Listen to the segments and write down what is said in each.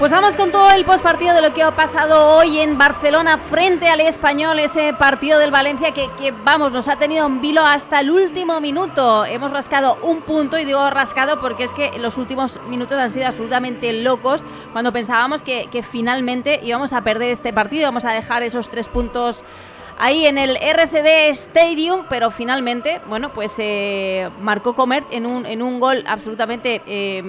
Pues vamos con todo el postpartido de lo que ha pasado hoy en Barcelona frente al español, ese partido del Valencia que, vamos, nos ha tenido en vilo hasta el último minuto. Hemos rascado un punto y digo rascado porque es que los últimos minutos han sido absolutamente locos cuando pensábamos que, finalmente íbamos a perder este partido, íbamos a dejar esos tres puntos ahí en el RCD Stadium, pero finalmente, bueno, pues eh, marcó Comert en un, en un gol absolutamente... Eh,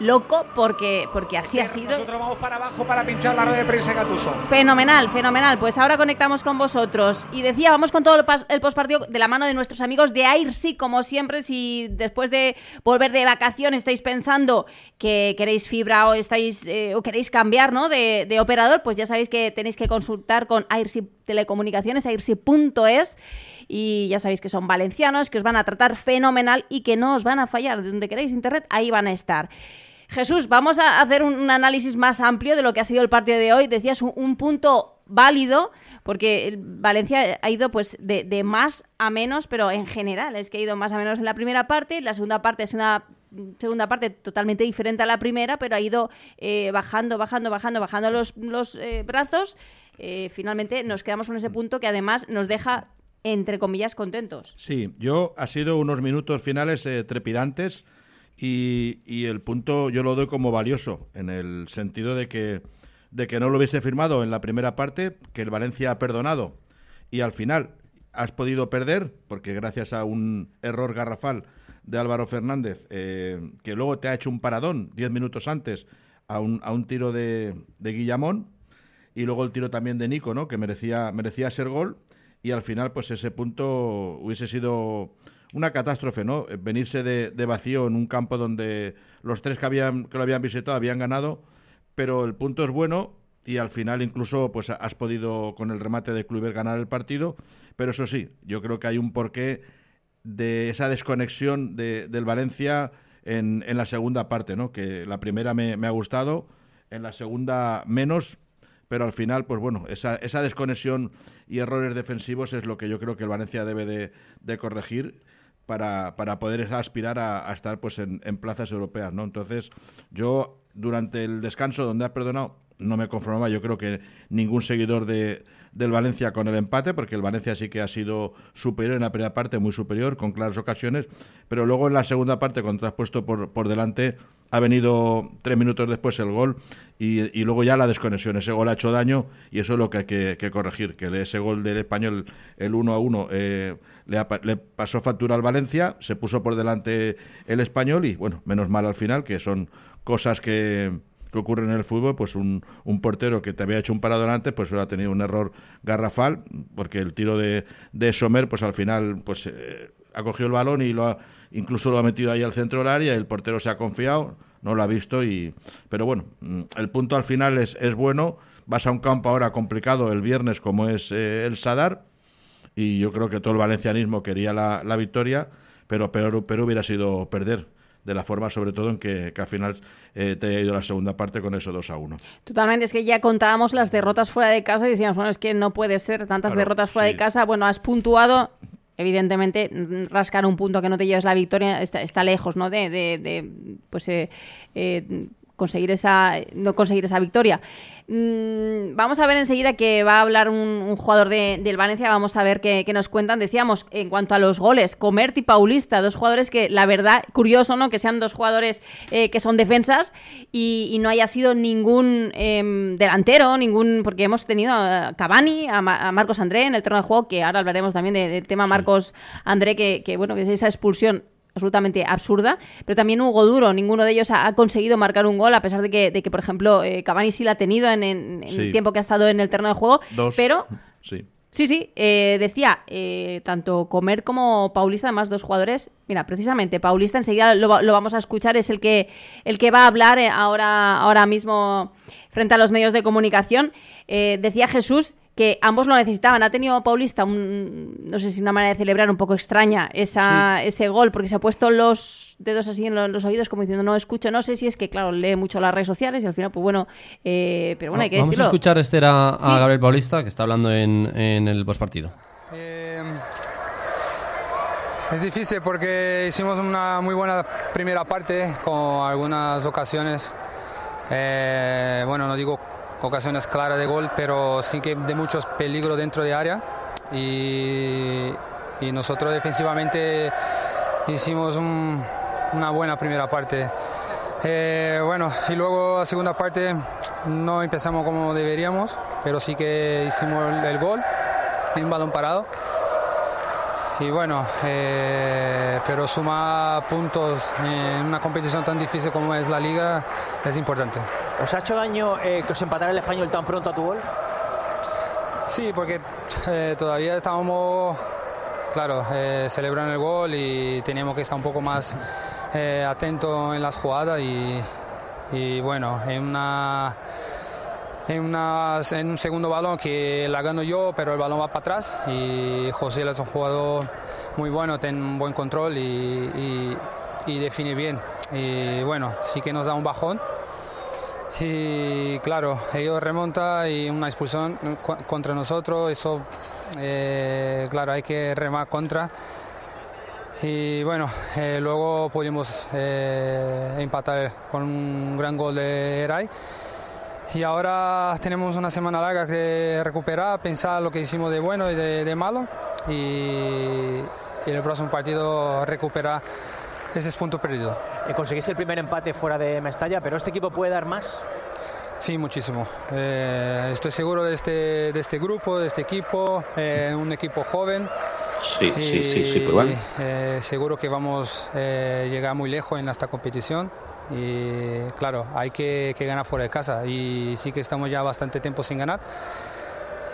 loco porque, porque así ha sido. Nosotros vamos para abajo para pinchar la rueda de prensa Gatuso. Fenomenal, fenomenal. Pues ahora conectamos con vosotros. Y decía, vamos con todo el, el postpartido de la mano de nuestros amigos de AirSí, como siempre. Si después de volver de vacaciones estáis pensando que queréis fibra o estáis eh, o queréis cambiar ¿no? de, de, operador, pues ya sabéis que tenéis que consultar con AirSí Telecomunicaciones, airsi.es. Y ya sabéis que son valencianos, que os van a tratar fenomenal y que no os van a fallar. De donde queréis internet, ahí van a estar. Jesús, vamos a hacer un análisis más amplio de lo que ha sido el partido de hoy. Decías un, un punto válido, porque Valencia ha ido pues de, de, más a menos, pero en general es que ha ido más a menos en la primera parte, la segunda parte es una segunda parte totalmente diferente a la primera, pero ha ido eh, bajando, bajando, bajando, bajando los, los eh, brazos. Eh, finalmente nos quedamos con ese punto que además nos deja entre comillas contentos. Sí, yo ha sido unos minutos finales trepidantes y, y, el punto yo lo doy como valioso, en el sentido de que, de que no lo hubiese firmado en la primera parte, que el Valencia ha perdonado, y al final has podido perder, porque gracias a un error garrafal de Álvaro Fernández, eh, que luego te ha hecho un paradón diez minutos antes a un, a un tiro de, de, Guillamón, y luego el tiro también de Nico, ¿no? que merecía, merecía ser gol, y al final pues ese punto hubiese sido una catástrofe, ¿no? Venirse de, de, vacío en un campo donde los tres que, habían, que lo habían visitado habían ganado, pero el punto es bueno y al final incluso pues has podido con el remate de Kluivert ganar el partido, pero eso sí, yo creo que hay un porqué de esa desconexión de, del Valencia en, en, la segunda parte, ¿no? Que la primera me, me, ha gustado, en la segunda menos, pero al final, pues bueno, esa, esa desconexión y errores defensivos es lo que yo creo que el Valencia debe de, de corregir para, para poder aspirar a, estar pues en, en, plazas europeas, ¿no? Entonces, yo durante el descanso donde ha perdonado no me conformaba, yo creo que ningún seguidor de, del Valencia con el empate, porque el Valencia sí que ha sido superior en la primera parte, muy superior, con claras ocasiones, pero luego en la segunda parte, cuando te has puesto por, por delante, ha venido tres minutos después el gol y, y, luego ya la desconexión. Ese gol ha hecho daño y eso es lo que hay que, corregir, que ese gol del español, el 1 a 1, eh, le, le, pasó factura al Valencia, se puso por delante el español y bueno, menos mal al final, que son cosas que, que ocurre en el fútbol, pues un, un, portero que te había hecho un parador antes, pues ha tenido un error garrafal, porque el tiro de, de Sommer, pues al final, pues eh, ha cogido el balón y lo ha, incluso lo ha metido ahí al centro del área, el portero se ha confiado, no lo ha visto, y pero bueno, mm, el punto al final es, es bueno, vas a un campo ahora complicado el viernes como es eh, el Sadar, y yo creo que todo el valencianismo quería la, la victoria, pero peor, pero hubiera sido perder de la forma sobre todo en que, que al final eh, te ha ido la segunda parte con eso 2 a 1. Totalmente, es que ya contábamos las derrotas fuera de casa y decíamos, bueno, es que no puede ser tantas claro, derrotas fuera sí. de casa. Bueno, has puntuado, evidentemente, rascar un punto que no te lleves la victoria está, está lejos, ¿no? De, de, de pues, eh, eh, conseguir esa, no conseguir esa victoria. Mm, vamos a ver enseguida que va a hablar un, un jugador de, del Valencia, vamos a ver qué, nos cuentan. Decíamos, en cuanto a los goles, Comert y Paulista, dos jugadores que, la verdad, curioso, ¿no? Que sean dos jugadores eh, que son defensas y, y, no haya sido ningún eh, delantero, ningún, porque hemos tenido a Cavani, a, Ma a, Marcos André en el terreno de juego, que ahora hablaremos también de, del tema Marcos André, que, que bueno, que es esa expulsión absolutamente absurda, pero también Hugo Duro, ninguno de ellos ha, ha conseguido marcar un gol, a pesar de que, de que por ejemplo, eh, Cavani sí la ha tenido en, en, en sí. el tiempo que ha estado en el terreno de juego, Dos. pero... Sí. Sí, sí, eh, decía, eh, tanto Comer como Paulista, además dos jugadores, mira, precisamente Paulista, enseguida lo, lo vamos a escuchar, es el que, el que va a hablar eh, ahora, ahora mismo frente a los medios de comunicación. Eh, decía Jesús que ambos lo necesitaban. Ha tenido Paulista, un, no sé si una manera de celebrar un poco extraña esa, sí. ese gol, porque se ha puesto los dedos así en los, oídos como diciendo no escucho, no sé si es que, claro, lee mucho las redes sociales y al final, pues bueno, eh, pero bueno, hay que Vamos decirlo. a escuchar este era a, sí. Gabriel Paulista, que está hablando en, en el postpartido. Eh, es difícil porque hicimos una muy buena primera parte con algunas ocasiones Eh, bueno, no digo ocasiones claras de gol, pero sí que de muchos peligros dentro de área. Y, nosotros defensivamente hicimos una buena primera parte. Eh, bueno, y luego la segunda parte no empezamos como deberíamos, pero sí que hicimos el, gol un balón parado. Y bueno, eh, pero sumar puntos en una competición tan difícil como es la liga es importante. ¿Os ha hecho daño eh, que os empatara el español tan pronto a tu gol? Sí, porque eh, todavía estábamos, claro, celebrando el gol y teníamos que estar un poco más atentos en las jugadas y, y bueno, en una en, una, en un segundo balón que la gano yo, pero el balón va para atrás y José es un jugador muy bueno, tiene un buen control y, y, define bien. Y bueno, sí que nos da un bajón. Y claro, ellos remontan y una expulsión contra nosotros, eso, eh, claro, hay que remar contra. Y bueno, eh, luego pudimos eh, empatar con un gran gol de Eray y ahora tenemos una semana larga que recuperar, pensar lo que hicimos de bueno y de, malo y, en el próximo partido recuperar ese punto perdido. Eh, conseguís el primer empate fuera de Mestalla, pero ¿este equipo puede dar más? Sí, muchísimo. Eh, estoy seguro de este, de este grupo, de este equipo, eh, un equipo joven. Sí, sí, sí, sí, pues seguro que vamos a llegar muy lejos en esta competición y claro, hay que, que ganar fuera de casa y sí que estamos ya bastante tiempo sin ganar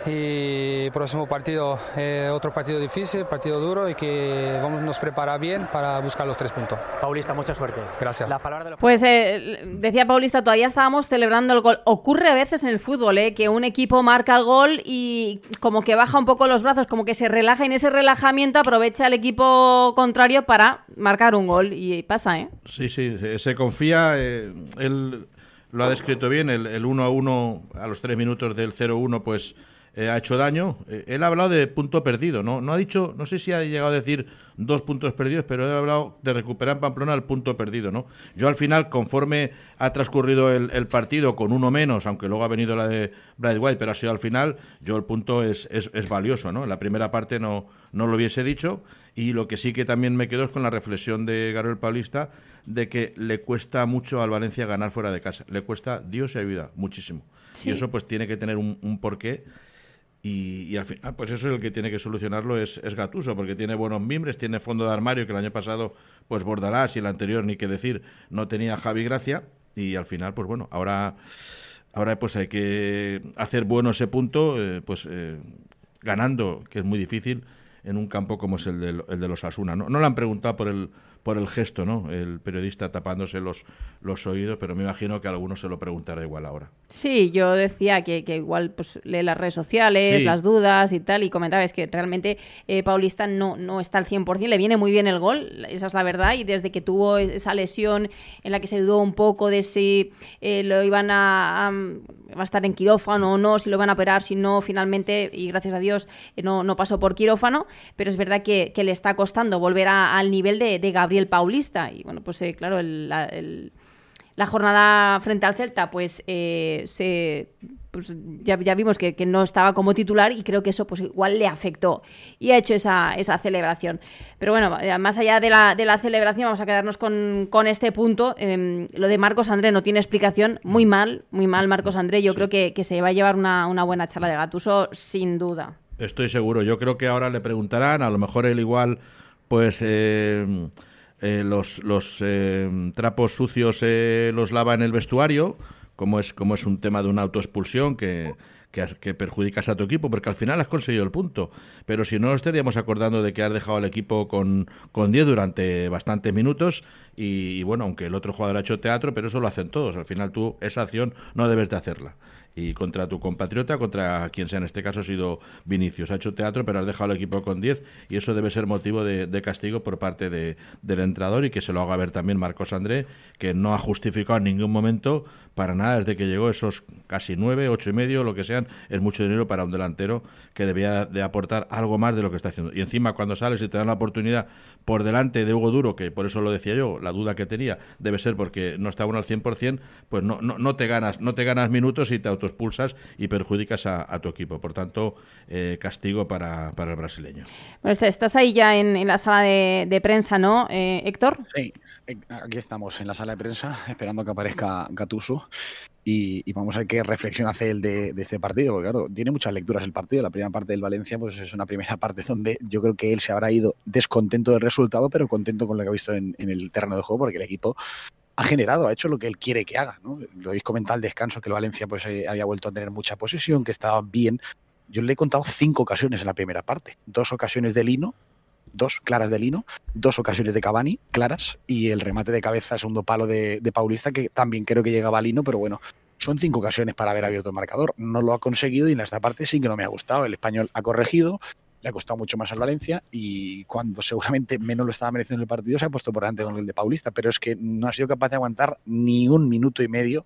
y próximo partido, eh, otro partido difícil, partido duro y que vamos nos prepara bien para buscar los tres puntos. Paulista, mucha suerte. Gracias. Pues eh, decía Paulista, todavía estábamos celebrando el gol. Ocurre a veces en el fútbol, eh, que un equipo marca el gol y como que baja un poco los brazos, como que se relaja y en ese relajamiento aprovecha el equipo contrario para marcar un gol y pasa, ¿eh? Sí, sí, se confía. él lo ha descrito bien, el 1 a 1 a los tres minutos del 0-1, pues eh, ha hecho daño. Eh, él ha hablado de punto perdido, ¿no? No ha dicho, no sé si ha llegado a decir dos puntos perdidos, pero él ha hablado de recuperar en Pamplona el punto perdido, ¿no? Yo al final, conforme ha transcurrido el, partido con uno menos, aunque luego ha venido la de Brad White, pero ha sido al final, yo el punto es, es, valioso, ¿no? En la primera parte no, no lo hubiese dicho. Y lo que sí que también me quedo es con la reflexión de Gabriel Paulista de que le cuesta mucho al Valencia ganar fuera de casa. Le cuesta Dios y ayuda, muchísimo. Y eso pues tiene que tener un, un porqué y, al final, pues eso es el que tiene que solucionarlo es, es, Gatuso, porque tiene buenos mimbres, tiene fondo de armario, que el año pasado, pues Bordalás y el anterior, ni que decir, no tenía Javi Gracia, y al final, pues bueno, ahora, ahora pues hay que hacer bueno ese punto, eh, pues eh, ganando, que es muy difícil, en un campo como es el de, el de los Asuna. ¿no? no le han preguntado por el por el gesto, ¿no? El periodista tapándose los, los oídos, pero me imagino que a algunos se lo preguntará igual ahora. Sí, yo decía que, igual pues, lee las redes sociales, las dudas y tal, y comentaba es que realmente eh, Paulista no, no está al 100%, le viene muy bien el gol, esa es la verdad, y desde que tuvo esa lesión en la que se dudó un poco de si eh, lo iban a, va a estar en quirófano o no, si lo van a operar, si no, finalmente, y gracias a Dios eh, no, no pasó por quirófano, pero es verdad que, le está costando volver al nivel de, de Gabriel el Paulista. Y bueno, pues eh, claro, la, jornada frente al Celta, pues eh, se pues ya, vimos que, no estaba como titular y creo que eso pues igual le afectó y ha hecho esa, esa celebración. Pero bueno, eh, más allá de la, de la celebración, vamos a quedarnos con, este punto. Em, lo de Marcos André no tiene explicación. Muy mal, muy mal Marcos André. Yo creo que, se va a llevar una, una buena charla de Gatuso, sin duda. Estoy seguro. Yo creo que ahora le preguntarán, a lo mejor él igual, pues... Eh eh, los, los eh, trapos sucios eh, los lava en el vestuario, como es, como es un tema de una autoexpulsión que, que, perjudicas a tu equipo, porque al final has conseguido el punto. Pero si no, estaríamos acordando de que has dejado al equipo con, con 10 durante bastantes minutos y, y, bueno, aunque el otro jugador ha hecho teatro, pero eso lo hacen todos. Al final tú esa acción no debes de hacerla y contra tu compatriota, contra quien sea en este caso ha sido Vinicius. Ha hecho teatro, pero has dejado el equipo con 10 y eso debe ser motivo de, castigo por parte de, del entrenador y que se lo haga ver también Marcos André, que no ha justificado en ningún momento para nada desde que llegó esos casi 9, 8 y medio, lo que sean, es mucho dinero para un delantero que debía de aportar algo más de lo que está haciendo. Y encima cuando sales y te dan la oportunidad por delante de Hugo Duro, que por eso lo decía yo, la duda que tenía debe ser porque no está uno al 100%, pues no, no, no, te ganas no te ganas minutos y te autoexpulsas y perjudicas a, tu equipo. Por tanto, eh, castigo para, para, el brasileño. Pues estás ahí ya en, la sala de, prensa, ¿no, eh, Héctor? Sí, eh, aquí estamos en la sala de prensa esperando que aparezca Gatuso y, vamos a ver qué reflexión hace él de, este partido, porque claro, tiene muchas lecturas el partido. La primera parte del Valencia, pues es una primera parte donde yo creo que él se habrá ido descontento del resultado, pero contento con lo que ha visto en, el terreno de juego, porque el equipo ha generado, ha hecho lo que él quiere que haga. ¿no? Lo habéis comentado al descanso, que el Valencia pues eh, había vuelto a tener mucha posesión, que estaba bien. Yo le he contado cinco ocasiones en la primera parte. Dos ocasiones de Lino, dos claras de Lino, dos ocasiones de Cavani, claras, y el remate de cabeza, segundo palo de, Paulista, que también creo que llegaba a Lino, pero bueno, son cinco ocasiones para haber abierto el marcador. No lo ha conseguido y en esta parte sí que no me ha gustado. El español ha corregido, le ha costado mucho más al Valencia y cuando seguramente menos lo estaba mereciendo el partido se ha puesto por delante con el de Paulista, pero es que no ha sido capaz de aguantar ni un minuto y medio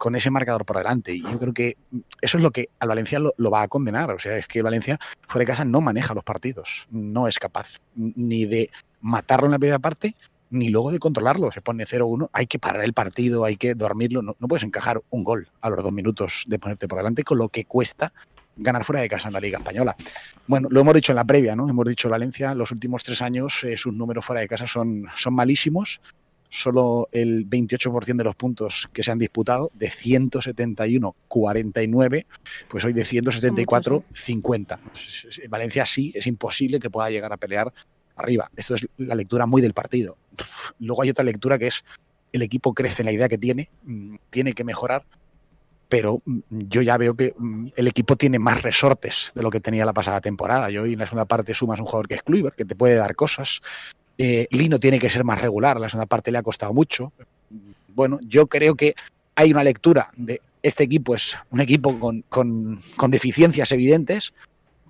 con ese marcador por delante. Y yo creo que eso es lo que al Valencia lo, va a condenar. O sea, es que el Valencia fuera de casa no maneja los partidos. No es capaz ni de matarlo en la primera parte, ni luego de controlarlo. Se pone 0-1, hay que parar el partido, hay que dormirlo. No, puedes encajar un gol a los dos minutos de ponerte por delante con lo que cuesta ganar fuera de casa en la Liga Española. Bueno, lo hemos dicho en la previa, ¿no? Hemos dicho Valencia, los últimos tres años eh, sus números fuera de casa son, son malísimos solo el 28% de los puntos que se han disputado, de 171, 49, pues hoy de 174, 50. En Valencia sí, es imposible que pueda llegar a pelear arriba. Esto es la lectura muy del partido. Luego hay otra lectura que es el equipo crece en la idea que tiene, mm, tiene que mejorar, pero mm, yo ya veo que mm, el equipo tiene más resortes de lo que tenía la pasada temporada. Yo hoy en la segunda parte sumas un jugador que es Kluivert, que te puede dar cosas, eh, Lino tiene que ser más regular, la segunda parte le ha costado mucho. Bueno, yo creo que hay una lectura de este equipo es un equipo con, deficiencias evidentes,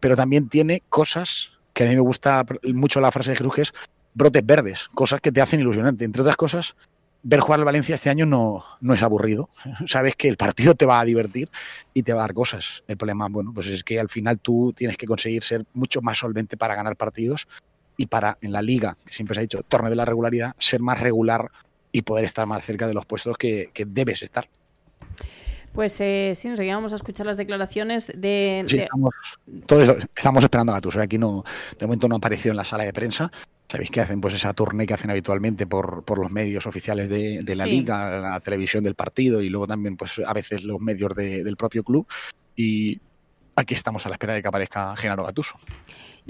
pero también tiene cosas que a mí me gusta mucho la frase de Jesús, brotes verdes, cosas que te hacen ilusionante. Entre otras cosas, ver jugar al Valencia este año no, no es aburrido. Sabes que el partido te va a divertir y te va a dar cosas. El problema, bueno, pues es que al final tú tienes que conseguir ser mucho más solvente para ganar partidos y para en la liga, que siempre se ha dicho, torneo de la regularidad, ser más regular y poder estar más cerca de los puestos que, debes estar. Pues eh, sí, nos seguimos a escuchar las declaraciones de... Sí, Estamos, todos estamos esperando a Gattuso. Aquí no, de momento no ha aparecido en la sala de prensa. Sabéis que hacen pues esa tournée que hacen habitualmente por, por los medios oficiales de, la liga, la televisión del partido y luego también pues a veces los medios del propio club. Y aquí estamos a la espera de que aparezca Genaro Gatuso.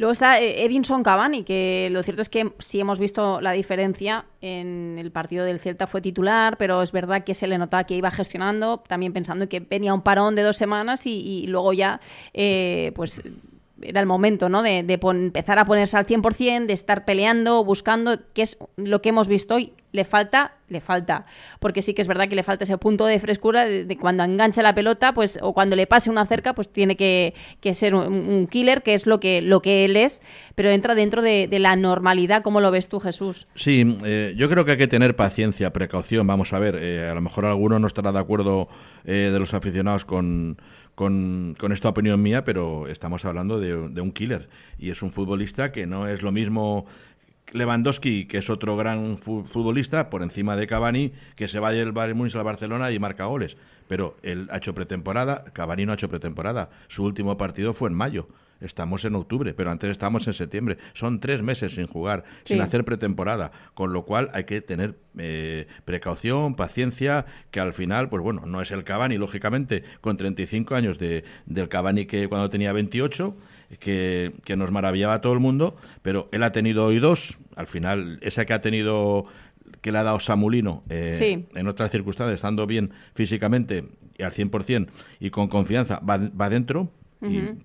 Luego está eh, Edinson Cavani, que lo cierto es que sí hemos visto la diferencia. En el partido del Celta fue titular, pero es verdad que se le notaba que iba gestionando, también pensando que venía un parón de dos semanas y, luego ya, eh, pues era el momento, ¿no? De, empezar a ponerse al 100%, de estar peleando, buscando, que es lo que hemos visto hoy. Le falta, le falta, porque sí que es verdad que le falta ese punto de frescura de, cuando engancha la pelota, pues, o cuando le pase una cerca, pues tiene que, ser un, killer, que es lo que, lo que él es, pero entra dentro de, la normalidad, ¿cómo lo ves tú, Jesús? Sí, eh, yo creo que hay que tener paciencia, precaución. Vamos a ver, eh, a lo mejor alguno no estará de acuerdo eh, de los aficionados con con, esta opinión mía, pero estamos hablando de, un killer. Y es un futbolista que no es lo mismo Lewandowski, que es otro gran futbolista, por encima de Cavani, que se va del Bayern Múnich a Barcelona y marca goles. Pero él ha hecho pretemporada, Cavani no ha hecho pretemporada. Su último partido fue en mayo. Estamos en octubre, pero antes estábamos en septiembre. Son tres meses sin jugar, sin hacer pretemporada, con lo cual hay que tener eh, precaución, paciencia, que al final, pues bueno, no es el Cavani, lógicamente, con 35 años de, del Cavani que cuando tenía 28, que, que nos maravillaba a todo el mundo, pero él ha tenido hoy dos, al final, esa que ha tenido que le ha dado Samulino eh, en otras circunstancias, estando bien físicamente y al 100% y con confianza, va, va dentro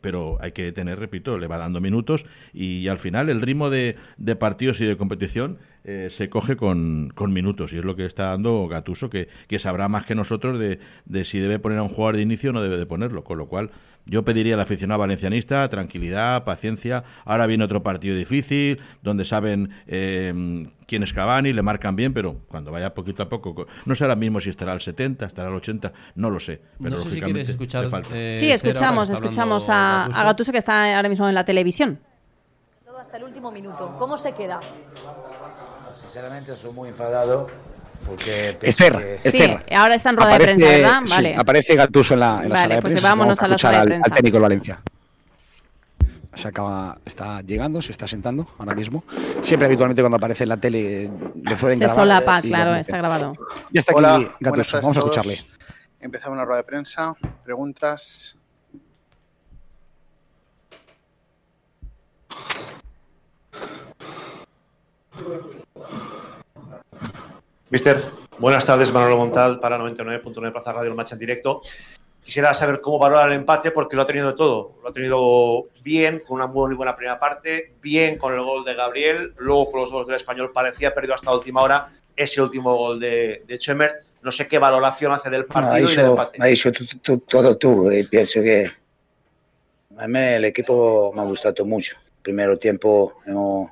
pero hay que tener, repito, le va dando minutos y, al final el ritmo de, de partidos y de competición eh, se coge con, con, minutos y es lo que está dando Gatuso, que, que sabrá más que nosotros de, de, si debe poner a un jugador de inicio o no debe de ponerlo, con lo cual yo pediría al aficionado valencianista tranquilidad, paciencia. Ahora viene otro partido difícil, donde saben eh, quién es Cavani, le marcan bien, pero cuando vaya poquito a poco, no sé ahora mismo si estará al 70, estará al 80, no lo sé. Pero lógicamente escuchar, eh, sí, escuchamos, escuchamos a, a Gatuso que está ahora mismo en la televisión. Todo hasta el último minuto. ¿Cómo se queda? sinceramente soy muy enfadado porque Esther, que... Esther. Sí, ahora está en rueda aparece, de prensa, ¿verdad? sí, aparece Gattuso en la, en la Vale, sala de pues prensa. vámonos a la sala de al, prensa. al técnico del Valencia. Se acaba, está llegando, se está sentando ahora mismo. Siempre habitualmente cuando aparece en la tele le suelen Se grabar. solapa, Sí, claro, está grabado. Ya está aquí Hola, buenas Gattuso, tardes vamos a todos. escucharle. Empezamos la rueda de prensa. Preguntas. Mister, buenas tardes, Manolo Montal para 99.9 Plaza Radio, el match en directo. Quisiera saber cómo valora el empate porque lo ha tenido todo. Lo ha tenido bien, con una muy buena primera parte, bien con el gol de Gabriel, luego con los goles del español parecía perdido hasta la última hora ese último gol de, de Chemer. No sé qué valoración hace del No, ha partido y del dicho, empate. ha dicho tú- tú- todo tú. Y pienso que a mí el equipo me ha gustado mucho. Primero tiempo hemos,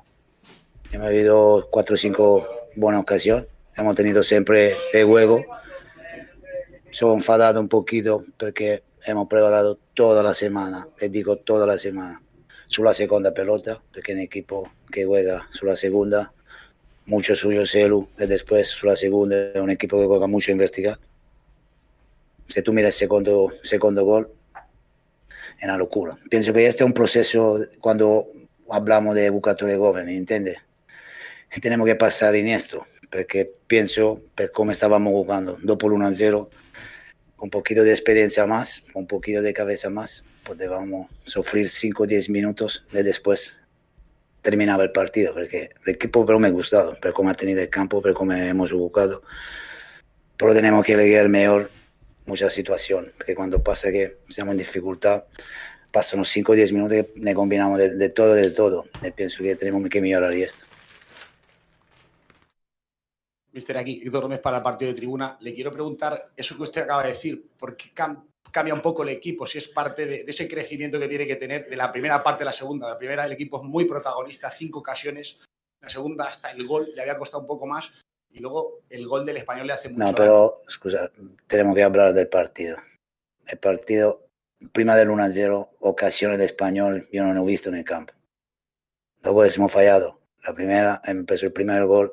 hemos habido cuatro o cinco buenas ocasiones. Hemos tenido siempre el juego. Soy enfadado un poquito porque hemos preparado toda la semana, les digo toda la semana, sulla seconda pelota, è un equipo che juega sulla seconda, mucho suyo Celu, e después sulla seconda è un equipo che juega mucho in vertical. Se tú miras el segundo, segundo gol, es una locura. Pienso que este es un proceso cuando hablamos de educadores jóvenes, ¿entiendes? Tenemos que pasar en esto, porque pienso, per come stavamo jugando, dopo l'1-0, con un poquito de experiencia más, un poquito de cabeza más, podíamos sufrir 5 o 10 minutos y después terminaba el partido, porque el equipo pero me ha gustado, por cómo ha tenido el campo, por cómo hemos jugado. Pero tenemos que elegir mejor muchas situaciones, porque cuando pasa que estamos en dificultad, pasan unos 5 o 10 minutos que ne combinamos de todo, de todo. Y pienso que tenemos que mejorar esto. Mister, aquí Héctor Gómez para el partido de tribuna. Le quiero preguntar eso que usted acaba de decir, ¿por qué cam- cambia un poco el equipo? Si es parte de, de ese crecimiento que tiene que tener de la primera parte a la segunda. La primera, el equipo es muy protagonista, cinco ocasiones. La segunda, hasta el gol le había costado un poco más. Y luego el gol del español le hace mucho No, pero, scusa, tenemos que hablar del partido. El partido, prima del 1-0, ocasiones de español, yo no lo he visto en el campo. Luego hemos fallado. La primera, empezó el primer gol,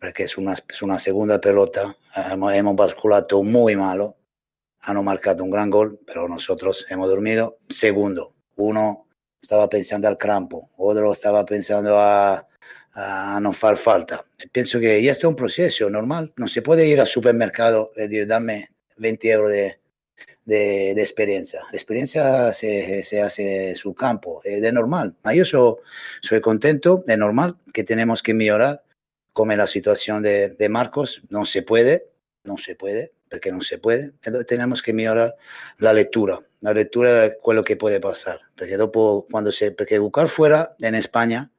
porque es una, es una segunda pelota. Hemos, basculado muy malo. Han marcado un gran gol, pero nosotros hemos dormido. Segundo, uno estaba pensando al campo, otro estaba pensando a, a no far falta. Pienso que ya esto es un proceso normal. No se puede ir al supermercado y decir, dame 20 euros de, de, de experiencia. La experiencia se, se hace su campo, es normal. Ma Yo soy, soy contento, es normal que tenemos que mejorar, como la situación de, de Marcos, no se puede, no se puede, porque no se puede. Entonces tenemos que mejorar la lectura, la lectura de quello que puede pasar. Porque dopo, cuando se, porque buscar fuera en España,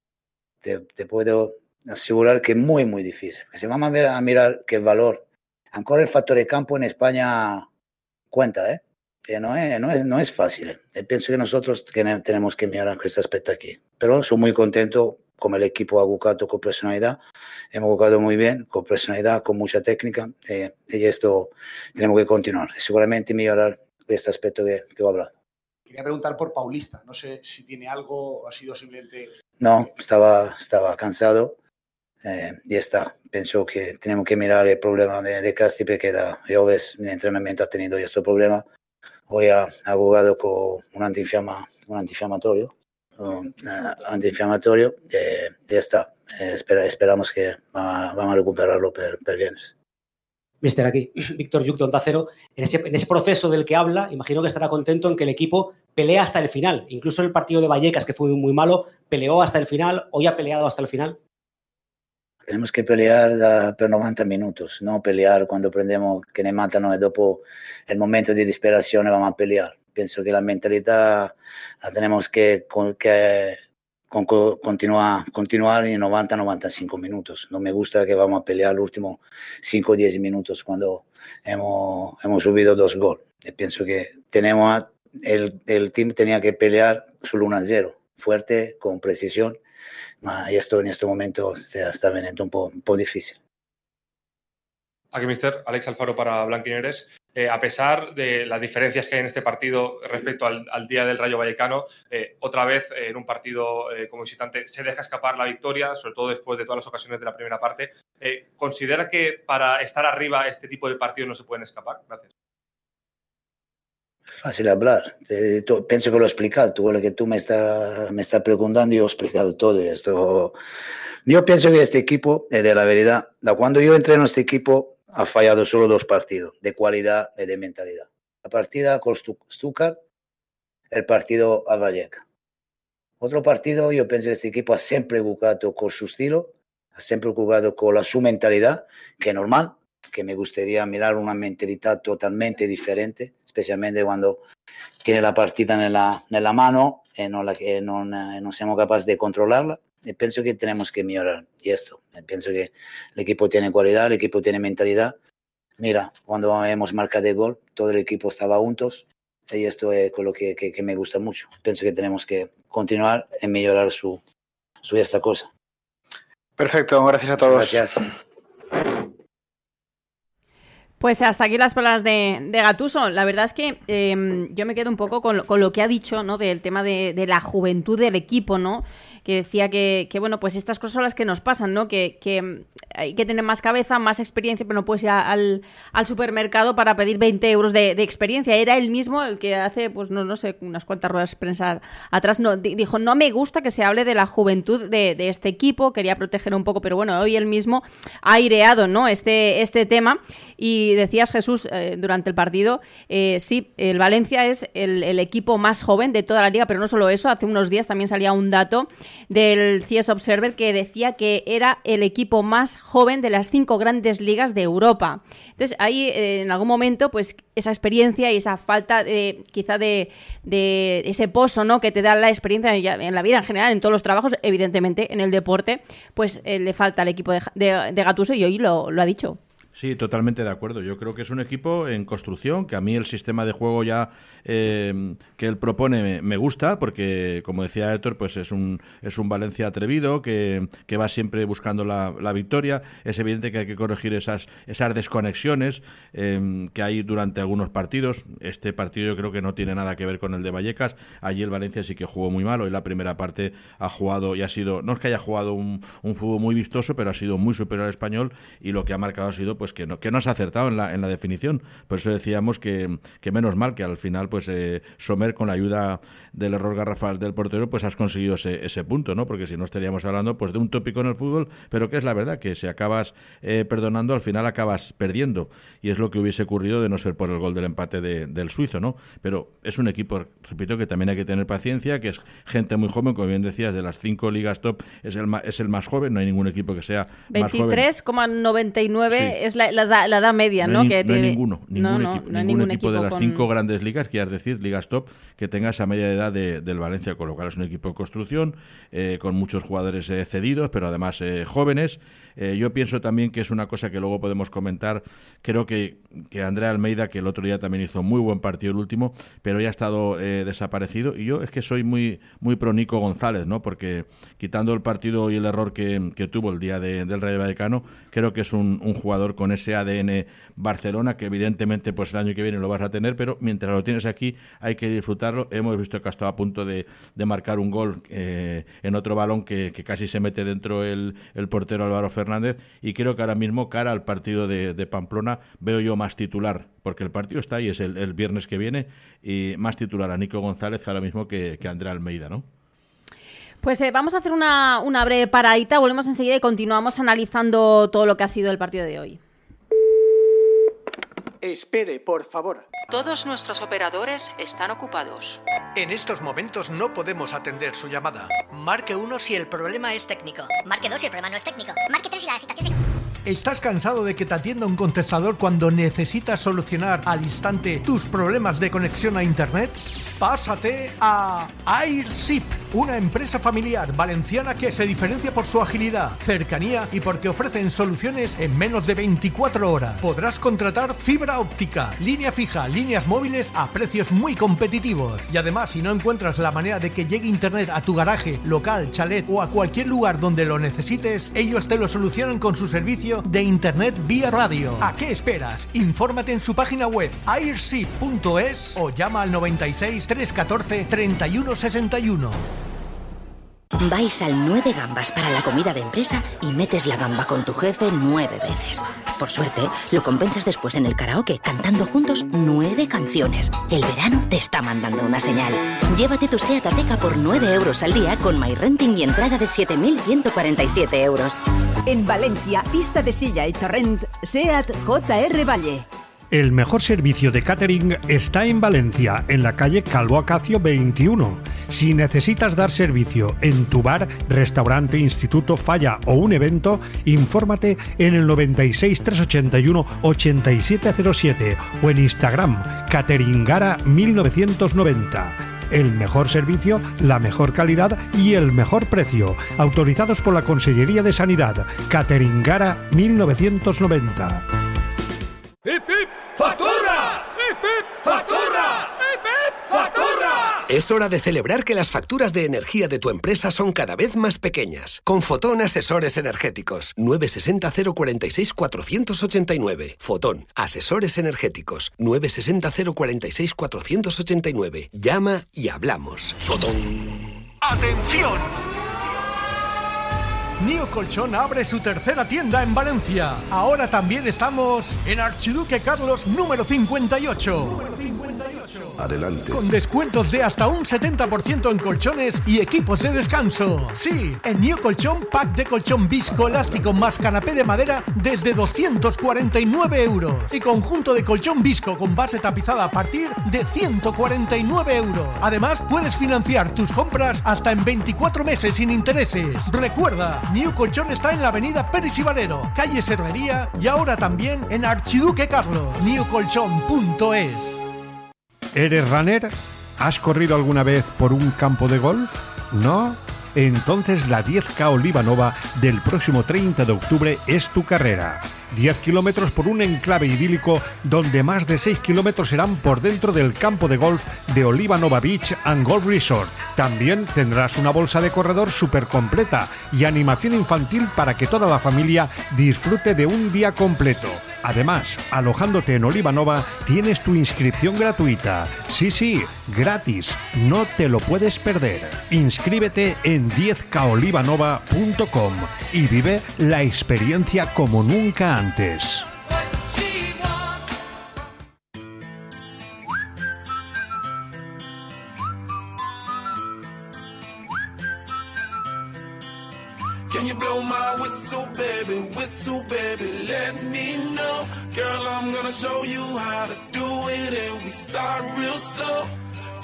te, te puedo asegurar que es muy, muy difícil. Se vamos a, ver, a mirar qué valor. Ancora el factor de campo en España cuenta, ¿eh? Que no es, no es, no es fácil. Pienso que nosotros tenemos que mirar este aspecto aquí. Pero soy muy contento como el equipo ha jugado con personalidad. Hemos jugado muy bien, con personalidad, con mucha técnica. eh, y esto tenemos que continuar. Seguramente mejorar este aspecto que, que he hablado. Quería preguntar por Paulista. No sé si tiene algo ha sido simplemente. No, estaba, estaba cansado eh, y está. Pienso que tenemos que mirar el problema de, de Casti porque da, yo ves, mi entrenamiento ha tenido este problema. Hoy ha, ha jugado con un, antiinfiama, un antiinflamatorio, antiinflamatorio eh, ya está. Eh, espera- esperamos que va- vamos a recuperarlo per, per viernes. Mister, aquí, Víctor Yuk, de Onda Cero. En ese, en ese proceso del que habla, imagino que estará contento en que el equipo pelea hasta el final. Incluso el partido de Vallecas, que fue muy, malo, peleó hasta el final, hoy ha peleado hasta el final. Tenemos que pelear per 90 minutos, no pelear cuando prendemos che ne matano e dopo el momento di disperazione vamos a pelear. Pienso que la mentalidad la tenemos que, que con- con- continuar, continuar en 90-95 minutos. No me gusta que vamos a pelear los últimos 5 o 10 minutos cuando hemos, hemos subido dos goles. Y pienso que tenemos a- el, el team tenía que pelear sul 1-0, fuerte, con precisión. Ma esto en este momento está veniendo un po', un po' difícil. Aquí, mister. Alex Alfaro para Blanquineres. Eh, a pesar de las diferencias que hay en este partido respecto al, día del Rayo Vallecano, eh, otra vez eh, en un partido como visitante se deja escapar la victoria, sobre todo después de todas las ocasiones de la primera parte. ¿Considera que para estar arriba este tipo de partidos no se pueden escapar? Gracias. Fácil hablar. pienso que lo he explicado. Todo lo que tú me estás me está preguntando, yo he explicado todo esto. Yo pienso que este equipo, de la verdad, cuando yo entré en este equipo, ha fallado solo dos partidos de cualidad y de mentalidad. La partida con Stuttgart, el partido a Valleca. Otro partido, yo pienso que este equipo ha siempre jugado con su estilo, ha siempre jugado con la, su mentalidad, que es normal, que me gustaría mirar una mentalidad totalmente diferente, especialmente cuando tiene la partida en la, en la mano y no, la, no, no somos capaces de controlarla. Y pienso que tenemos que mejorar y esto. Pienso que el equipo tiene cualidad, el equipo tiene mentalidad. Mira, cuando hemos marcado el gol, todo el equipo estaba juntos y esto es lo que, que, me gusta mucho. Pienso que tenemos que continuar en mejorar su, su esta cosa. Perfecto, gracias a todos. Gracias. Pues hasta aquí las palabras de, de Gatuso. La verdad es que em, yo me quedo un poco con, con, lo que ha dicho, ¿no? Del tema de, de la juventud del equipo, ¿no? Que decía que, bueno, pues estas cosas son las que nos pasan, ¿no? Que, hay que tener más cabeza, más experiencia, pero no puedes ir al, supermercado para pedir 20 euros de, experiencia. Era él mismo el que hace, pues no, no sé, unas cuantas ruedas de prensa atrás, no, dijo, no me gusta que se hable de la juventud de, este equipo, quería proteger un poco, pero bueno, hoy él mismo ha aireado, ¿no? Este, este tema y decías, Jesús, eh, durante el partido, eh, sí, el Valencia es el, el equipo más joven de toda la liga, pero no solo eso, hace unos días también salía un dato del CS Observer que decía que era el equipo más joven de las cinco grandes ligas de Europa. Entonces, ahí eh, en algún momento, pues esa experiencia y esa falta de, quizá de, ese pozo ¿no? que te da la experiencia en la vida en general, en todos los trabajos, evidentemente en el deporte, pues eh, le falta al equipo de, de, Gatuso y hoy lo ha dicho. Sí, totalmente de acuerdo. Yo creo que es un equipo en construcción, que a mí el sistema de juego ya eh, que él propone me, gusta, porque como decía Héctor, pues es un, es un Valencia atrevido, que, que va siempre buscando la, la, victoria. Es evidente que hay que corregir esas, esas desconexiones eh, que hay durante algunos partidos. Este partido yo creo que no tiene nada que ver con el de Vallecas. Allí el Valencia sí que jugó muy mal. Hoy la primera parte ha jugado y ha sido, no es que haya jugado un, un fútbol muy vistoso, pero ha sido muy superior al español y lo que ha marcado ha sido pues que no, que no se ha acertado en la, en la definición. Por eso decíamos que, que menos mal que al final, pues eh, Somer, con la ayuda del error garrafal del portero, pues has conseguido ese, ese punto, ¿no? Porque si no estaríamos hablando pues de un tópico en el fútbol, pero que es la verdad, que si acabas eh, perdonando, al final acabas perdiendo. Y es lo que hubiese ocurrido de no ser por el gol del empate del suizo, ¿no? Pero es un equipo, repito, que también hay que tener paciencia, que es gente muy joven, como bien decías, de las cinco ligas top es el, es el más joven, no hay ningún equipo que sea 23,99 es la, la, edad media, ¿no? Hay, que no hay ninguno, ningún equipo, ningún, equipo, de las cinco grandes ligas, quieras decir, ligas top, que tenga esa media edad de, del Valencia, con es un equipo de construcción, eh, con muchos jugadores eh, cedidos, pero además eh, yo pienso también que es una cosa que luego podemos comentar. Creo que, que Andrea Almeida, que el otro día también hizo muy buen partido el último, pero ya ha estado desaparecido. Y yo es que soy muy, muy pro Nico González, ¿no? Porque quitando el partido y el error que, que tuvo el día del Rayo Vallecano, creo que es un, jugador con ese ADN Barcelona, que evidentemente pues el año que viene lo vas a tener, pero mientras lo tienes aquí hay que disfrutarlo. Hemos visto que ha estado a punto de, marcar un gol eh, en otro balón que, casi se mete dentro el, portero Álvaro Fernández y creo que ahora mismo cara al partido de, Pamplona veo yo más titular, porque el partido está ahí, es el, viernes que viene, y más titular a Nico González ahora mismo que, que Andrea Almeida, ¿no? Pues eh, vamos a hacer una, una breve paradita, volvemos enseguida y continuamos analizando todo lo que ha sido el partido de hoy. Espere, por favor. Todos nuestros operadores están ocupados. En estos momentos no podemos atender su llamada. Marque uno si el problema es técnico. Marque dos si el problema no es técnico. Marque tres si la situación es... ¿Estás cansado de que te atienda un contestador cuando necesitas solucionar al instante tus problemas de conexión a Internet? Pásate a AirShip una empresa familiar valenciana que se diferencia por su agilidad, cercanía y porque ofrecen soluciones en menos de 24 horas. Podrás contratar fibra óptica, línea fija, líneas móviles a precios muy competitivos. Y además, si no encuentras la manera de que llegue internet a tu garaje, local, chalet o a cualquier lugar donde lo necesites, ellos te lo solucionan con su servicio de internet vía radio. ¿A qué esperas? Infórmate en su página web airship.es o llama al 96 314 3161. Vais al 9 gambas para la comida de empresa y metes la gamba con tu jefe nueve veces. Por suerte, lo compensas después en el karaoke cantando juntos nueve canciones. El verano te está mandando una señal. Llévate tu SEAT Ateca por 9 euros al día con MyRenting y entrada de 7.147 euros. En Valencia, pista de silla y torrent, SEAT JR Valle. El mejor servicio de catering está en Valencia, en la calle Calvo Acacio 21. Si necesitas dar servicio en tu bar, restaurante, instituto, falla o un evento, infórmate en el 96 381 8707 o en Instagram Cateringara 1990. El mejor servicio, la mejor calidad y el mejor precio. Autorizados por la Consellería de Sanidad. Cateringara 1990. ¡Factura! ¡Factura! ¡Factura! Es hora de celebrar que las facturas de energía de tu empresa son cada vez más pequeñas. Con Fotón Asesores Energéticos. 960 046 489. Fotón Asesores Energéticos. 960 046 489. Llama y hablamos. Fotón. ¡Atención! Nio Colchón abre su tercera tienda en Valencia. Ahora también estamos en Archiduque Carlos número 58. Adelante. Con descuentos de hasta un 70% en colchones y equipos de descanso. Sí, en Nio Colchón, pack de colchón visco elástico más canapé de madera desde 249 euros. Y conjunto de colchón visco con base tapizada a partir de 149 euros. Además, puedes financiar tus compras hasta en 24 meses sin intereses. Recuerda, New Colchón está en la avenida Pérez y Valero, calle Serrería y ahora también en Archiduque Carlos. newcolchón.es ¿Eres runner? ¿Has corrido alguna vez por un campo de golf? ¿No? Entonces la 10K Olivanova del próximo 30 de octubre es tu carrera. 10 kilómetros por un enclave idílico donde más de 6 kilómetros serán por dentro del campo de golf de Olivanova Beach and Golf Resort. También tendrás una bolsa de corredor súper completa y animación infantil para que toda la familia disfrute de un día completo. Además, alojándote en Olivanova tienes tu inscripción gratuita. Sí, sí, gratis. No te lo puedes perder. Inscríbete en 10kaolivanova.com y vive la experiencia como nunca antes. Can you blow my whistle, baby? Whistle, baby, let me know. Girl, I'm gonna show you how to do it, and we start real slow.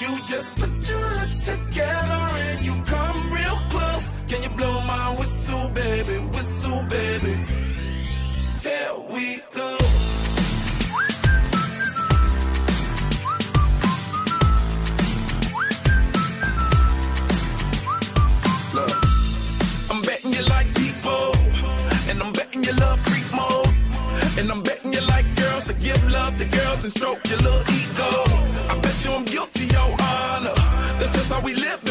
You just put your lips together and you come real close. Can you blow my whistle, baby? Whistle, baby. Here we go. Look, I'm betting you like people, and I'm betting you love freak mode, and I'm betting you like girls to give love to girls and stroke your little ego. I bet you I'm guilty, we live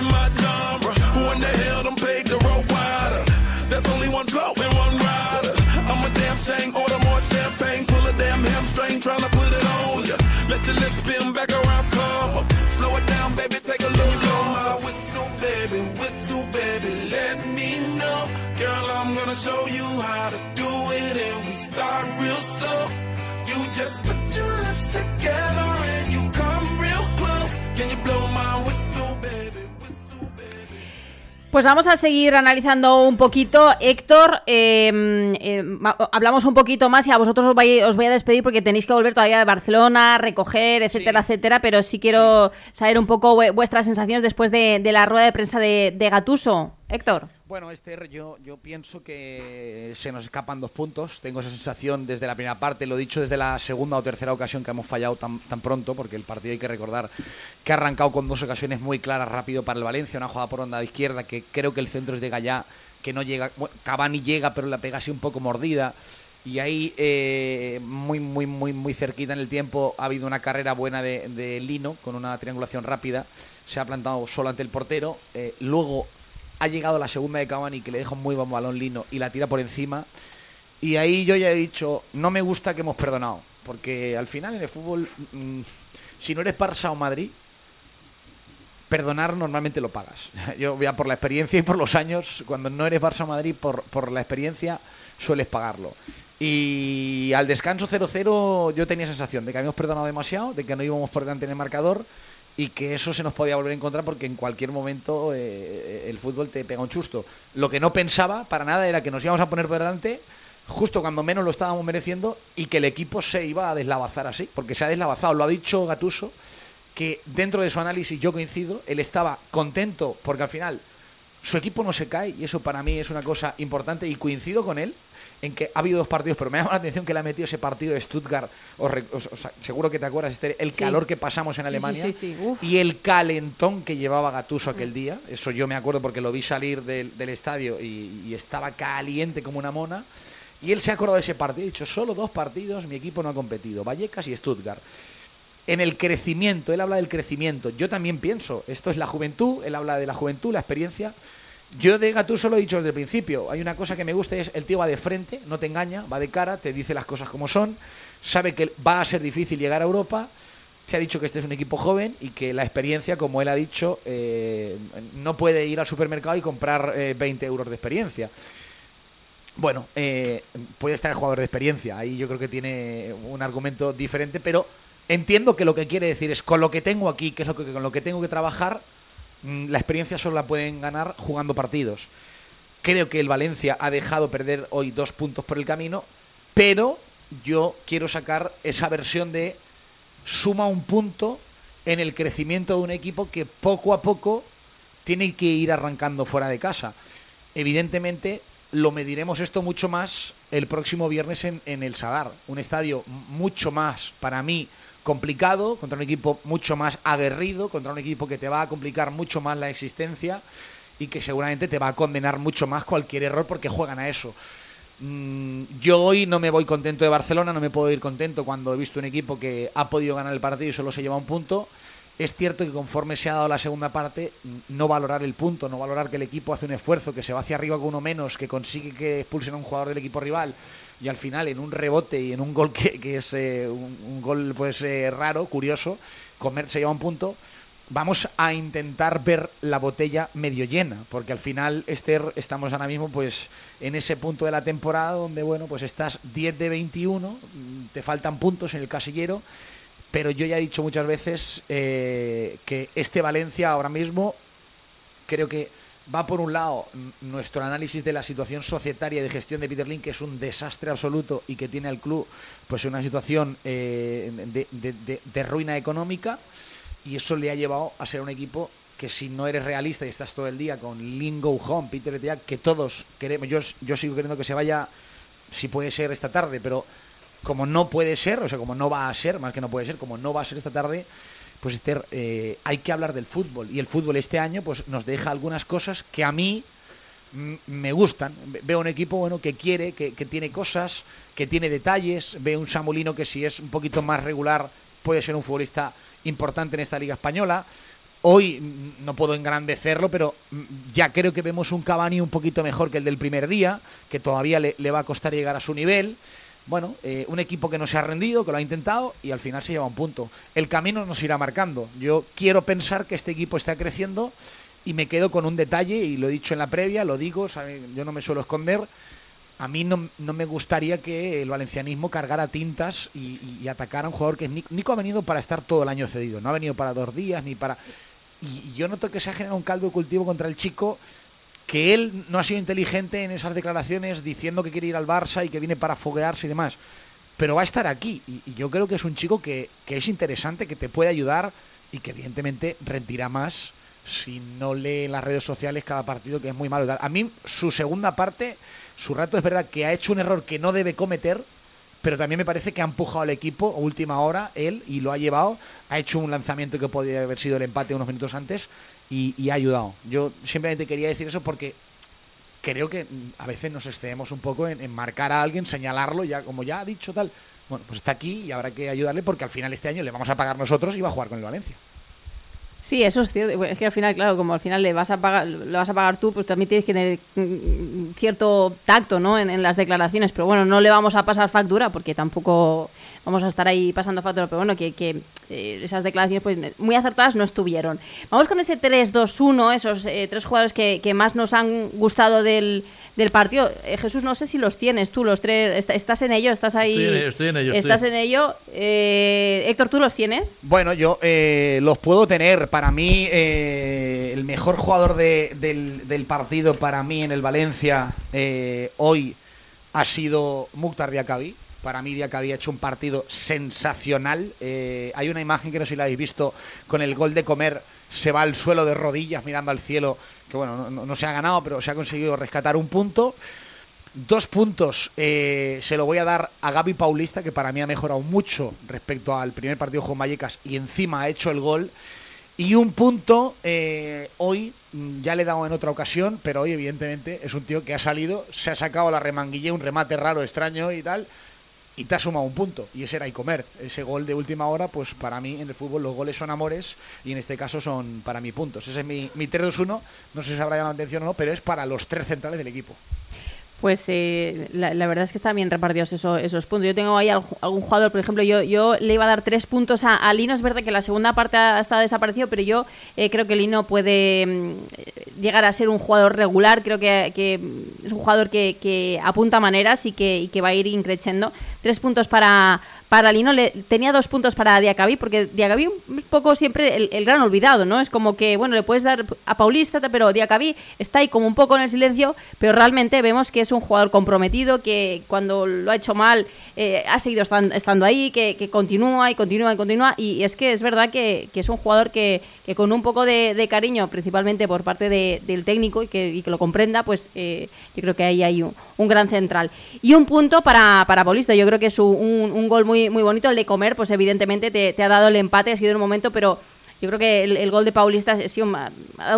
Pues vamos a seguir analizando un poquito. Héctor, eh, eh, ma- hablamos un poquito más y a vosotros os, vai- os voy a despedir porque tenéis que volver todavía de Barcelona, recoger, etcétera, etcétera. Pero sí quiero saber un poco vue- vuestras sensaciones después de, de la rueda de prensa de, de Gatuso. Héctor. Bueno, Esther, yo, yo pienso que se nos escapan dos puntos. Tengo esa sensación desde la primera parte, lo he dicho desde la segunda o tercera ocasión que hemos fallado tan, tan pronto, porque el partido hay que recordar que ha arrancado con dos ocasiones muy claras rápido para el Valencia, una jugada por onda de izquierda, que creo que el centro es de Gallá, que no llega, bueno, Cavani llega, pero la pega así un poco mordida. Y ahí, eh, muy, muy, muy, muy cerquita en el tiempo, ha habido una carrera buena de, Lino, con una triangulación rápida. Se ha plantado solo ante el portero. Eh, luego ha llegado la segunda de Cavani, que le deja un muy buen balón Lino y la tira por encima. Y ahí yo ya he dicho, no me gusta que hemos perdonado. Porque al final en el fútbol, mm, si no eres Barça o Madrid, perdonar normalmente lo pagas. Yo ya por la experiencia y por los años, cuando no eres Barça o Madrid, por, por la experiencia sueles pagarlo. Y al descanso 0-0 yo tenía sensación de que habíamos perdonado demasiado, de que no íbamos por delante en el marcador y que eso se nos podía volver en contra porque en cualquier momento eh, el fútbol te pega un chusto. Lo que no pensaba para nada era que nos íbamos a poner por delante justo cuando menos lo estábamos mereciendo y que el equipo se iba a deslavazar así, porque se ha deslavazado. Lo ha dicho Gatuso, que dentro de su análisis yo coincido, él estaba contento porque al final su equipo no se cae y eso para mí es una cosa importante y coincido con él en que ha habido dos partidos, pero me llama la atención que le ha metido ese partido de Stuttgart. Os seguro que te acuerdas, el Sí. calor que pasamos en Alemania sí, sí. Uf. y el calentón que llevaba Gatuso aquel día. Eso yo me acuerdo porque lo vi salir del, del estadio y, y estaba caliente como una mona. Y él se ha acordado de ese partido. Ha dicho, solo dos partidos, mi equipo no ha competido. Vallecas y Stuttgart. En el crecimiento, él habla del crecimiento. Yo también pienso, esto es la juventud, él habla de la juventud, la experiencia. Yo de Gattuso lo he dicho desde el principio. Hay una cosa que me gusta es el tío va de frente, no te engaña, va de cara, te dice las cosas como son, sabe que va a ser difícil llegar a Europa. Te ha dicho que este es un equipo joven y que la experiencia, como él ha dicho, eh, no puede ir al supermercado y comprar eh, 20 euros de experiencia. Bueno, eh, puede estar el jugador de experiencia, ahí yo creo que tiene un argumento diferente, pero entiendo que lo que quiere decir es con lo que tengo aquí, que es lo que, con lo que tengo que trabajar, la experiencia solo la pueden ganar jugando partidos. Creo que el Valencia ha dejado perder hoy dos puntos por el camino, pero yo quiero sacar esa versión de suma un punto en el crecimiento de un equipo que poco a poco tiene que ir arrancando fuera de casa. Evidentemente, lo mediremos esto mucho más el próximo viernes en, en el Sadar, un estadio mucho más, para mí, complicado, contra un equipo mucho más aguerrido, contra un equipo que te va a complicar mucho más la existencia y que seguramente te va a condenar mucho más cualquier error porque juegan a eso. Mm, Yo hoy no me voy contento de Barcelona, no me puedo ir contento cuando he visto un equipo que ha podido ganar el partido y solo se lleva un punto. Es cierto que conforme se ha dado la segunda parte, mm, no valorar el punto, no valorar que el equipo hace un esfuerzo, que se va hacia arriba con uno menos, que consigue que expulsen a un jugador del equipo rival y al final en un rebote y en un gol que, que es eh, un, gol pues eh, raro, curioso, comer se lleva un punto. Vamos a intentar ver la botella medio llena, porque al final, Esther, estamos ahora mismo pues en ese punto de la temporada donde, bueno, pues estás 10 de 21, mm, te faltan puntos en el casillero, pero yo ya he dicho muchas veces eh, que este Valencia ahora mismo creo que va por un lado nuestro análisis de la situación societaria de gestión de Peter Lin, que es un desastre absoluto y que tiene al club pues una situación eh, de, ruina económica y eso le ha llevado a ser un equipo que si no eres realista y estás todo el día con Lin Go Home, Peter Etiak, que todos queremos, yo, yo sigo queriendo que se vaya, si puede ser esta tarde, pero como no puede ser, o sea, como no va a ser, más que no puede ser, como no va a ser esta tarde, pues Esther, eh, hay que hablar del fútbol. Y el fútbol este año pues nos deja algunas cosas que a mí me gustan. Ve- Veo un equipo bueno que quiere, que, tiene cosas, que tiene detalles. Veo un Samulino que si es un poquito más regular puede ser un futbolista importante en esta liga española. Hoy no puedo engrandecerlo, pero ya creo que vemos un Cavani un poquito mejor que el del primer día, que todavía le va a costar llegar a su nivel. Bueno, eh, un equipo que no se ha rendido, que lo ha intentado y al final se lleva un punto. El camino nos irá marcando. Yo quiero pensar que este equipo está creciendo y me quedo con un detalle, y lo he dicho en la previa, lo digo, yo no me suelo esconder. A mí no, no me gustaría que el valencianismo cargara tintas y, y atacara a un jugador que es Nico. Nico ha venido para estar todo el año cedido, no ha venido para dos días ni para. Y yo noto que se ha generado un caldo de cultivo contra el chico que él no ha sido inteligente en esas declaraciones diciendo que quiere ir al Barça y que viene para foguearse y demás. Pero va a estar aquí. Y, yo creo que es un chico que, que es interesante, que te puede ayudar y que evidentemente rendirá más si no lee en las redes sociales cada partido que es muy malo. A mí su segunda parte, su rato es verdad que ha hecho un error que no debe cometer, pero también me parece que ha empujado al equipo a última hora él y lo ha llevado, ha hecho un lanzamiento que podría haber sido el empate unos minutos antes y, ha ayudado. Yo simplemente quería decir eso porque creo que mm, a veces nos excedemos un poco en, en marcar a alguien, señalarlo, ya como ya ha dicho tal. Bueno, pues está aquí y habrá que ayudarle porque al final este año le vamos a pagar nosotros y va a jugar con el Valencia. Sí, eso es cierto. Es que al final, claro, como al final le vas a pagar, le vas a pagar tú, pues también tienes que tener mm, cierto tacto, ¿no? En, en las declaraciones. Pero bueno, no le vamos a pasar factura porque tampoco vamos a estar ahí pasando factura. Pero bueno, que, que, eh, esas declaraciones pues muy acertadas no estuvieron. Vamos con ese 3-2-1, esos eh, tres jugadores que, que más nos han gustado del, del partido. Eh, Jesús, no sé si los tienes tú, los tres. est- ¿Estás en ello? ¿Estás ahí? Estoy en ello, estoy en ello, ¿Estás estoy. en ello? Eh, Héctor, ¿tú los tienes? Bueno, yo eh, los puedo tener. Para mí, eh, el mejor jugador de- del, del partido para mí en el Valencia eh, hoy ha sido Mukhtar Diakabi. Para mí Diakabi ha hecho un partido sensacional. Eh, hay una imagen que no sé si la habéis visto con el gol de comer. Se va al suelo de rodillas mirando al cielo. Que bueno, no- se ha ganado, pero se ha conseguido rescatar un punto. Dos puntos eh, se lo voy a dar a Gaby Paulista, que para mí ha mejorado mucho respecto al primer partido con Vallecas y encima ha hecho el gol. Y un punto eh, hoy, mm, ya le he dado en otra ocasión, pero hoy evidentemente es un tío que ha salido, se ha sacado la remanguilla, un remate raro, extraño y tal, y te ha sumado un punto. Y ese era comer Ese gol de última hora, pues para mí en el fútbol los goles son amores y en este caso son para mí puntos. Ese es mi, mi 3-2-1, no sé si habrá llamado la atención o no, pero es para los tres centrales del equipo. Pues eh, la, verdad es que están bien repartidos eso- esos puntos. Yo tengo ahí algún jugador, por ejemplo, yo, yo le iba a dar tres puntos a, Lino. Es verdad que la segunda parte ha estado desaparecido, pero yo eh, creo que Lino puede mm, eh, llegar a ser un jugador regular. Creo que, que, es un jugador que, que apunta maneras y que, y que va a ir increciendo. Tres puntos para, para Lino. Tenía dos puntos para Diacabí, porque Diacabí un poco siempre el, gran olvidado, ¿no? Es como que, bueno, le puedes dar a Paulista, pero Diacabí está ahí como un poco en el silencio, pero realmente vemos que es un jugador comprometido, que cuando lo ha hecho mal eh, ha seguido estan- estando ahí, que, continúa y continúa y continúa. Y es que es verdad que, es un jugador que, que con un poco de, cariño, principalmente por parte de- del técnico y que, y que lo comprenda, pues eh, yo creo que ahí hay un, un gran central. Y un punto para, para Paulista, yo creo que es un, gol muy, muy bonito. El de comer, pues evidentemente te, ha dado el empate, ha sido un momento, pero yo creo que el, gol de Paulista ha sido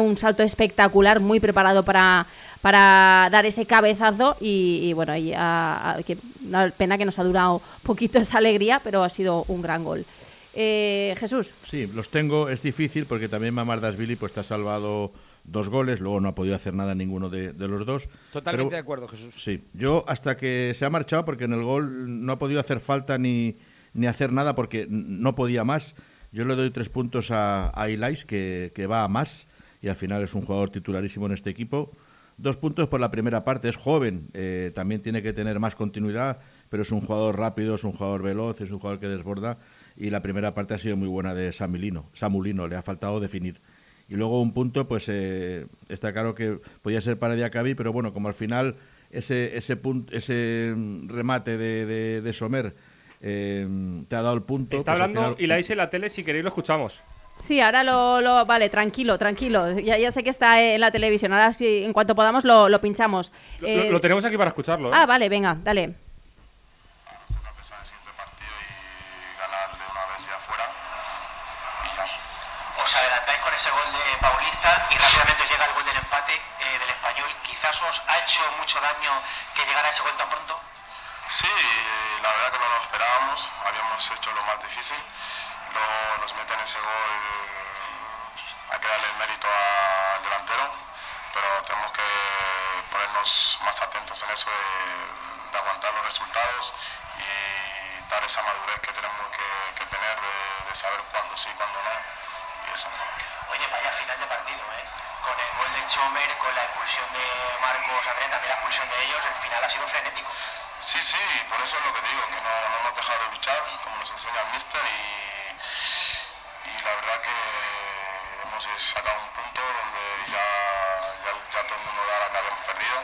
un, salto espectacular, muy preparado para, para dar ese cabezazo y, bueno, y que, una pena que nos ha durado poquito esa alegría, pero ha sido un gran gol. Eh, Jesús. Sí, los tengo, es difícil porque también Mamardasvili pues te ha salvado dos goles, luego no ha podido hacer nada ninguno de, de los dos. Totalmente Pero- de acuerdo, Jesús. Sí, yo hasta que se ha marchado, porque en el gol no ha podido hacer falta ni, ni hacer nada porque no podía más. Yo le doy tres puntos a, a Ilais, que, que va a más y al final es un jugador titularísimo en este equipo. Dos puntos por la primera parte, es joven, eh, también tiene que tener más continuidad, pero es un jugador rápido, es un jugador veloz, es un jugador que desborda y la primera parte ha sido muy buena de Samulino, Samulino le ha faltado definir. Y luego un punto, pues eh, está claro que podía ser para Diacabí, pero bueno, como al final ese ese punto, ese mm, remate de, de, de Somer eh, te ha dado el punto. Está pues hablando final- Ilais en la tele, si queréis lo escuchamos. Sí, ahora lo, lo- Vale, tranquilo, tranquilo. Ya, ya sé que está en la televisión. Ahora sí, en cuanto podamos lo, lo pinchamos. Lo, Eh, lo- lo tenemos aquí para escucharlo. ¿eh? Ah, vale, venga, dale. Os adelantáis con ese gol de Paulista y rápidamente os llega el gol del empate eh, del español. Ha hecho mucho daño que llegara ese gol tan pronto. Sí, la verdad que no lo esperábamos, habíamos hecho lo más difícil, nos meten ese gol, hay que darle el mérito al delantero, pero tenemos que ponernos más atentos en eso de, de aguantar los resultados y dar esa madurez que tenemos que, que tener de, de saber cuándo sí, cuándo no, y eso. Oye, vaya final de partido, ¿eh? Con el gol de Chomer, con la expulsión de Marcos Andrés, también la expulsión de ellos, el final ha sido frenético. Sí, sí, por eso es lo que digo, que no, no hemos dejado de luchar, como nos enseña el míster, y, y la verdad que hemos sacado un punto donde ya, ya, ya todo el mundo da que habíamos perdido,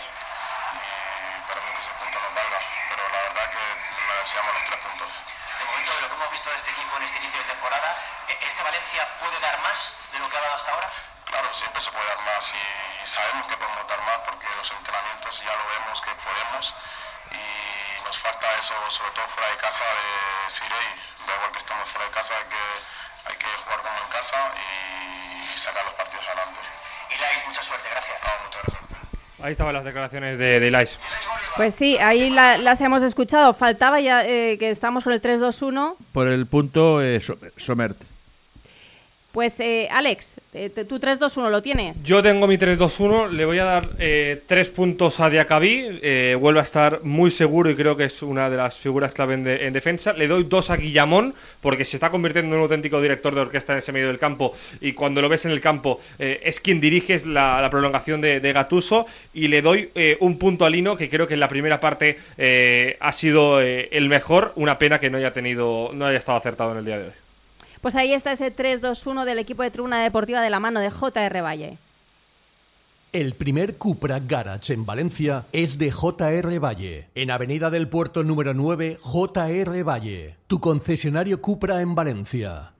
y esperemos que ese punto nos valga, pero la verdad que merecíamos los tres puntos. De momento, de lo que hemos visto de este equipo en este inicio de temporada, ¿e- ¿este Valencia puede dar más de lo que ha dado hasta ahora? Claro, siempre se puede dar más y sabemos que podemos dar más porque los entrenamientos ya lo vemos que podemos y nos falta eso, sobre todo fuera de casa, de decir, hey, da igual que estamos fuera de casa, hay que, hay que jugar como en casa y sacar los partidos adelante. Ilai, mucha suerte, gracias. muchas gracias. Ahí estaban las declaraciones de, de Ilais. Pues sí, ahí la- las hemos escuchado. Faltaba ya eh, que estamos con el 3-2-1. Por el punto eh, So- Somert. Pues eh, Alex, eh, tu 3-2-1 lo tienes. Yo tengo mi 3-2-1, le voy a dar eh, tres puntos a Diacabí, eh, vuelve a estar muy seguro y creo que es una de las figuras clave en, de- en defensa. Le doy dos a Guillamón, porque se está convirtiendo en un auténtico director de orquesta en ese medio del campo y cuando lo ves en el campo eh, es quien dirige la, la prolongación de, de Gatuso. Y le doy eh, un punto a Lino, que creo que en la primera parte ha sido el mejor. Una pena que no haya tenido, no haya estado acertado en el día de hoy. Pues ahí está ese 3-2-1 del equipo de Tribuna Deportiva de la mano de JR Valle. El primer Cupra Garage en Valencia es de JR Valle, en Avenida del Puerto número 9, JR Valle, tu concesionario Cupra en Valencia.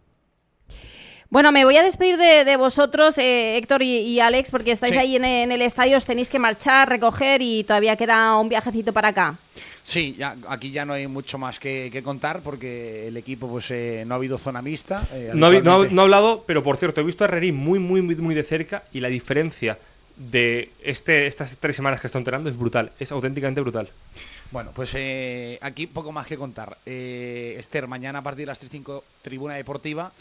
Bueno, me voy a despedir de, de vosotros, eh, Héctor y, y Alex, porque estáis Sí. ahí en, en el estadio, os tenéis que marchar, recoger y todavía queda un viajecito para acá. Sí, ya, aquí ya no hay mucho más que, que contar porque el equipo pues eh, no ha habido zona mixta. eh, No, ha- no, no ha hablado, pero por cierto, he visto a Herrerín muy, muy, muy, muy de cerca y la diferencia de este, estas tres semanas que está entrenando es brutal, es auténticamente brutal. Bueno, pues eh, aquí poco más que contar. Eh, Esther, mañana a partir de las 3.05 Tribuna Deportiva,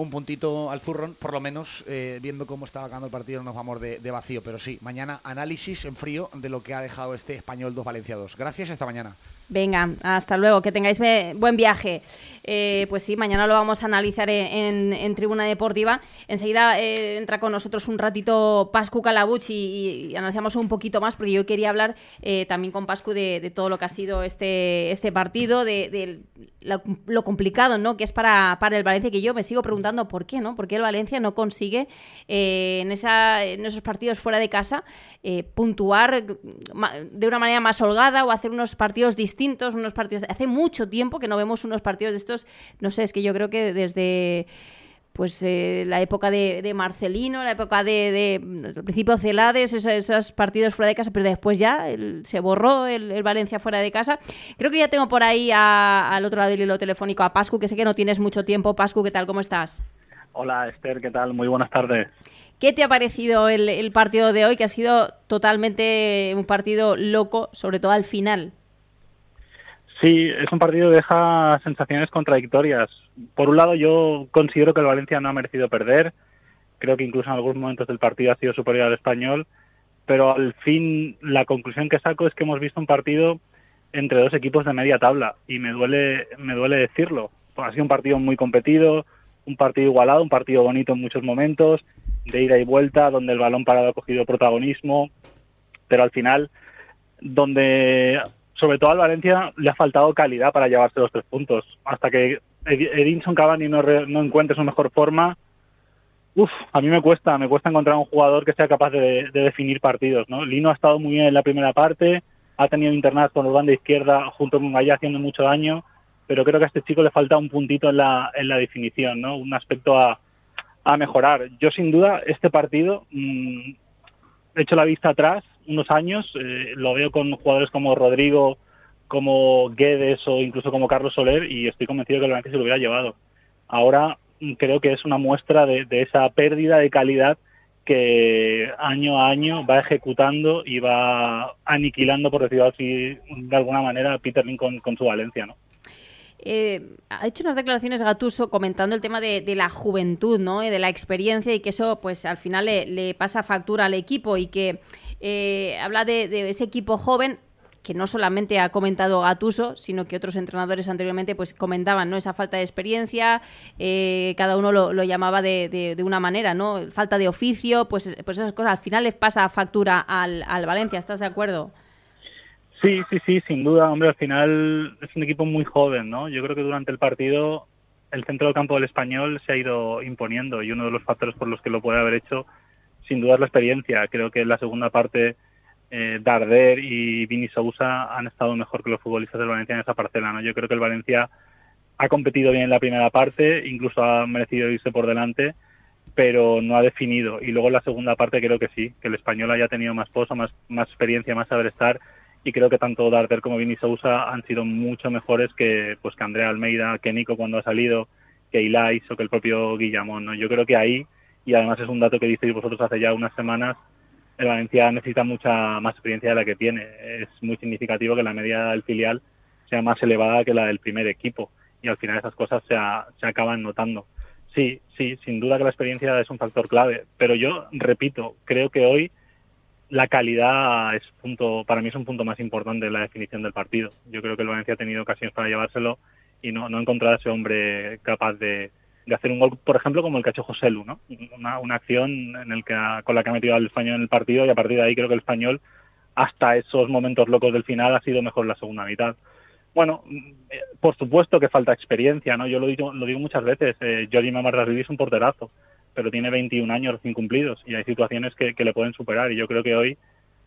un puntito al zurrón, por lo menos eh, viendo cómo estaba ganando el partido no nos vamos de, de vacío, pero sí, mañana análisis en frío de lo que ha dejado este Español 2 Valencia 2. Gracias hasta mañana. Venga, hasta luego, que tengáis buen viaje. Eh, pues sí, mañana lo vamos a analizar en, Tribuna Deportiva. Enseguida eh, entra con nosotros un ratito Pascu Calabuch y, analizamos un poquito más, porque yo quería hablar eh, también con Pascu de, todo lo que ha sido este, este partido, de, de lo, lo complicado ¿no? que es para, el Valencia, que yo me sigo preguntando por qué, ¿no? ¿Por qué el Valencia no consigue eh, en, esa, en esos partidos fuera de casa eh, puntuar de una manera más holgada o hacer unos partidos distintos, unos partidos... Hace mucho tiempo que no vemos unos partidos de estos, no sé, es que yo creo que desde pues eh, la época de, de Marcelino, la época de, de al principio Celades, esos, esos partidos fuera de casa, pero después ya el- se borró el, el Valencia fuera de casa. Creo que ya tengo por ahí a- al otro lado del hilo telefónico a Pascu, que sé que no tienes mucho tiempo. Pascu, ¿qué tal? ¿Cómo estás? Hola Esther, ¿qué tal? Muy buenas tardes. ¿Qué te ha parecido el, el partido de hoy, que ha sido totalmente un partido loco, sobre todo al final? Sí, es un partido que deja sensaciones contradictorias. Por un lado, yo considero que el Valencia no ha merecido perder. Creo que incluso en algunos momentos del partido ha sido superior al español. Pero al fin, la conclusión que saco es que hemos visto un partido entre dos equipos de media tabla. Y me duele, me duele decirlo. Ha sido un partido muy competido, un partido igualado, un partido bonito en muchos momentos, de ida y vuelta, donde el balón parado ha cogido protagonismo. Pero al final, donde sobre todo al Valencia le ha faltado calidad para llevarse los tres puntos. Hasta que Ed- Edinson Cavani no, re- no encuentre su mejor forma, uf, a mí me cuesta, me cuesta encontrar un jugador que sea capaz de, de definir partidos. ¿no? Lino ha estado muy bien en la primera parte, ha tenido internadas con los banda izquierda junto con Gaya haciendo mucho daño, pero creo que a este chico le falta un puntito en la, en la definición, ¿no? un aspecto a, a mejorar. Yo sin duda este partido mm, he hecho la vista atrás unos años, eh, lo veo con jugadores como Rodrigo, como Guedes o incluso como Carlos Soler y estoy convencido que el Valencia se lo hubiera llevado. Ahora mm, creo que es una muestra de, esa pérdida de calidad que año a año va ejecutando y va aniquilando, por decirlo así, de alguna manera, a Peter con, su Valencia, ¿no? Eh, ha hecho unas declaraciones Gatuso comentando el tema de, la juventud, ¿no? De la experiencia y que eso, pues, al final le pasa factura al equipo y que eh, habla de, ese equipo joven que no solamente ha comentado Gatuso, sino que otros entrenadores anteriormente pues comentaban no esa falta de experiencia, eh, cada uno lo, llamaba de, de- de una manera, ¿no? Falta de oficio, pues, pues esas cosas al final les pasa factura al, al Valencia, ¿estás de acuerdo? Sí, sí, sí, sin duda, hombre, al final es un equipo muy joven, ¿no? Yo creo que durante el partido el centro del campo del español se ha ido imponiendo y uno de los factores por los que lo puede haber hecho, sin duda, es la experiencia. Creo que en la segunda parte eh, Darder y Vini Sousa han estado mejor que los futbolistas del Valencia en esa parcela, ¿no? Yo creo que el Valencia ha competido bien en la primera parte, incluso ha merecido irse por delante, pero no ha definido. Y luego en la segunda parte creo que sí, que el español haya tenido más pozo, más, más experiencia, más saber estar. Y creo que tanto Darder como Vini Sousa han sido mucho mejores que, pues, que Andrea Almeida, que Nico cuando ha salido, que Ilais o que el propio Guillamón. ¿no? Yo creo que ahí, y además es un dato que disteis vosotros hace ya unas semanas, el Valencia necesita mucha más experiencia de la que tiene. Es muy significativo que la media del filial sea más elevada que la del primer equipo y al final esas cosas se, se acaban notando. Sí, sí, sin duda que la experiencia es un factor clave, pero yo repito, creo que hoy la calidad es punto, para mí es un punto más importante en la definición del partido. Yo creo que el Valencia ha tenido ocasiones para llevárselo y no, no ha encontrado a ese hombre capaz de, de hacer un gol, por ejemplo, como el que ha José Lu, ¿no? Una, una acción en el que con la que ha metido al español en el partido y a partir de ahí creo que el español hasta esos momentos locos del final ha sido mejor la segunda mitad. Bueno, eh, por supuesto que falta experiencia, ¿no? Yo lo digo, lo digo muchas veces. Eh, Jordi Mamarrasvili es un porterazo, pero tiene 21 años recién cumplidos y hay situaciones que, que le pueden superar y yo creo que hoy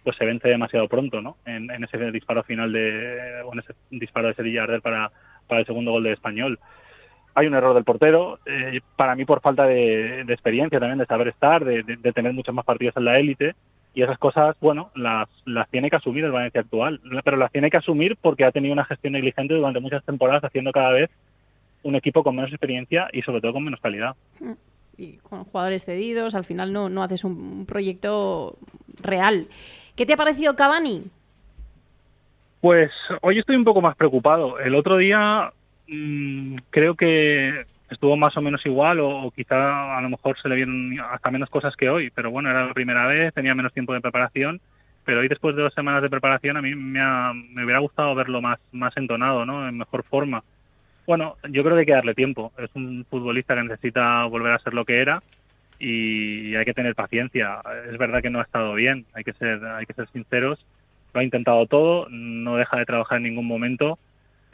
pues se vence demasiado pronto, ¿no? En, en ese disparo final de o en ese disparo de Sevilla Arder para, para el segundo gol de Español. Hay un error del portero, eh, para mí por falta de, de experiencia también, de saber estar, de, de- de tener muchos más partidos en la élite y esas cosas, bueno, las, las tiene que asumir el Valencia actual, pero las tiene que asumir porque ha tenido una gestión negligente durante muchas temporadas haciendo cada vez un equipo con menos experiencia y sobre todo con menos calidad. Y con jugadores cedidos, al final no, no haces un, un proyecto real. ¿Qué te ha parecido Cavani? Pues hoy estoy un poco más preocupado. El otro día mm, creo que estuvo más o menos igual o, quizá a lo mejor se le vieron hasta menos cosas que hoy, pero bueno, era la primera vez, tenía menos tiempo de preparación, pero hoy después de dos semanas de preparación a mí me, me hubiera gustado verlo más, más entonado, ¿no? En mejor forma. Bueno, yo creo que hay que darle tiempo. Es un futbolista que necesita volver a ser lo que era y hay que tener paciencia. Es verdad que no ha estado bien, hay que ser, hay que ser sinceros. Lo ha intentado todo, no deja de trabajar en ningún momento,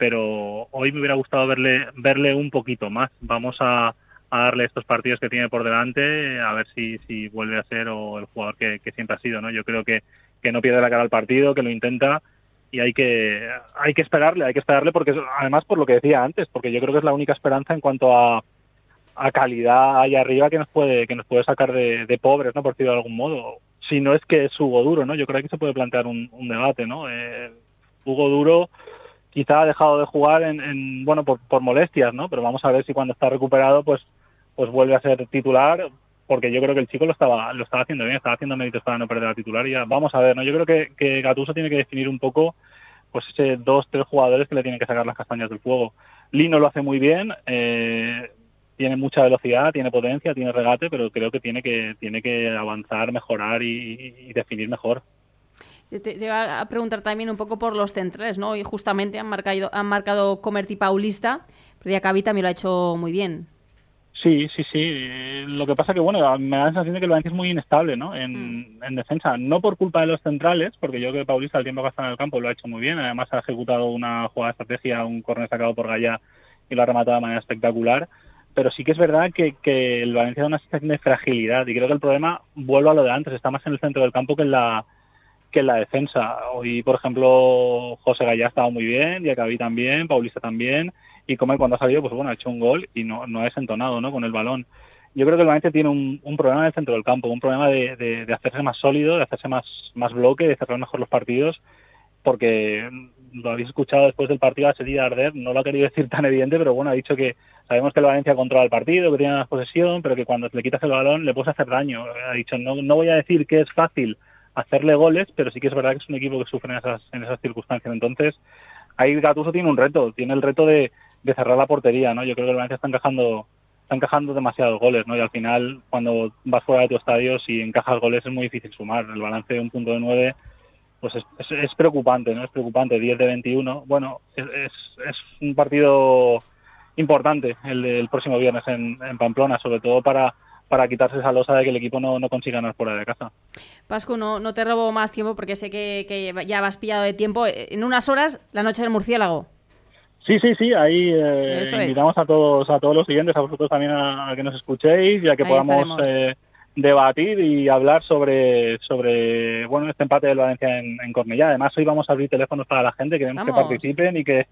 pero hoy me hubiera gustado verle, verle un poquito más. Vamos a, darle estos partidos que tiene por delante, a ver si, si vuelve a ser o el jugador que, siempre ha sido. ¿no? Yo creo que, que no pierde la cara al partido, que lo intenta y hay que hay que esperarle, hay que esperarle porque además por lo que decía antes, porque yo creo que es la única esperanza en cuanto a, a calidad ahí arriba que nos puede que nos puede sacar de, de pobres, ¿no? Por decirlo de algún modo. Si no es que es Hugo Duro, ¿no? Yo creo que se puede plantear un, un debate, ¿no? Eh, Hugo Duro quizá ha dejado de jugar en, en- bueno por, por molestias, ¿no? Pero vamos a ver si cuando está recuperado pues pues vuelve a ser titular porque yo creo que el chico lo estaba lo estaba haciendo bien, estaba haciendo méritos para no perder la titularidad. Vamos a ver, ¿no? Yo creo que, que Gattuso tiene que definir un poco pues ese dos, tres jugadores que le tienen que sacar las castañas del fuego. Lino lo hace muy bien, eh, tiene mucha velocidad, tiene potencia, tiene regate, pero creo que tiene que tiene que avanzar, mejorar y, y definir mejor. Te, te iba a preguntar también un poco por los centrales, ¿no? Y justamente han marcado, han marcado Comerti Paulista, pero Diacabí también lo ha hecho muy bien. Sí, sí, sí. Lo que pasa que, bueno, me da la sensación de que el Valencia es muy inestable, ¿no? En, en defensa. No por culpa de los centrales, porque yo creo que Paulista el tiempo que ha estado en el campo lo ha hecho muy bien. Además ha ejecutado una jugada de estrategia, un córner sacado por Gaya y lo ha rematado de manera espectacular. Pero sí que es verdad que, que el Valencia da una sensación de fragilidad y creo que el problema, vuelvo a lo de antes, está más en el centro del campo que en la que en la defensa. Hoy, por ejemplo, José Gaya ha estado muy bien, Diacabí también, Paulista también, y Comer cuando ha salido, pues bueno, ha hecho un gol y no, no ha desentonado ¿no? con el balón. Yo creo que el Valencia tiene un, un problema en el centro del campo, un problema de, de- de hacerse más sólido, de hacerse más, más bloque, de cerrar mejor los partidos, porque lo habéis escuchado después del partido a Sevilla Arder, no lo ha querido decir tan evidente, pero bueno, ha dicho que sabemos que el Valencia controla el partido, que tiene más posesión, pero que cuando le quitas el balón le puedes hacer daño. Ha dicho, no, no voy a decir que es fácil hacerle goles, pero sí que es verdad que es un equipo que sufre en esas, en esas circunstancias. Entonces, ahí Gattuso tiene un reto, tiene el reto de, de cerrar la portería, ¿no? Yo creo que el Valencia está encajando está encajando demasiados goles, ¿no? Y al final, cuando vas fuera de tu estadio, si encajas goles es muy difícil sumar. El balance de un punto de nueve, pues es, es, es preocupante, ¿no? Es preocupante. 10 de 21. Bueno, es, es, un partido importante el del próximo viernes en, en Pamplona, sobre todo para para quitarse esa losa de que el equipo no, no consiga ganar fuera de casa. Pascu, no, no te robo más tiempo porque sé que, que ya vas pillado de tiempo. En unas horas, la noche del murciélago. Sí, sí, sí, ahí eh, es. invitamos a todos a todos los siguientes, a vosotros también a, a que nos escuchéis y a que Ahí podamos eh, debatir y hablar sobre sobre bueno este empate del Valencia en, en Cornellá. Además hoy vamos a abrir teléfonos para la gente, queremos que participen y que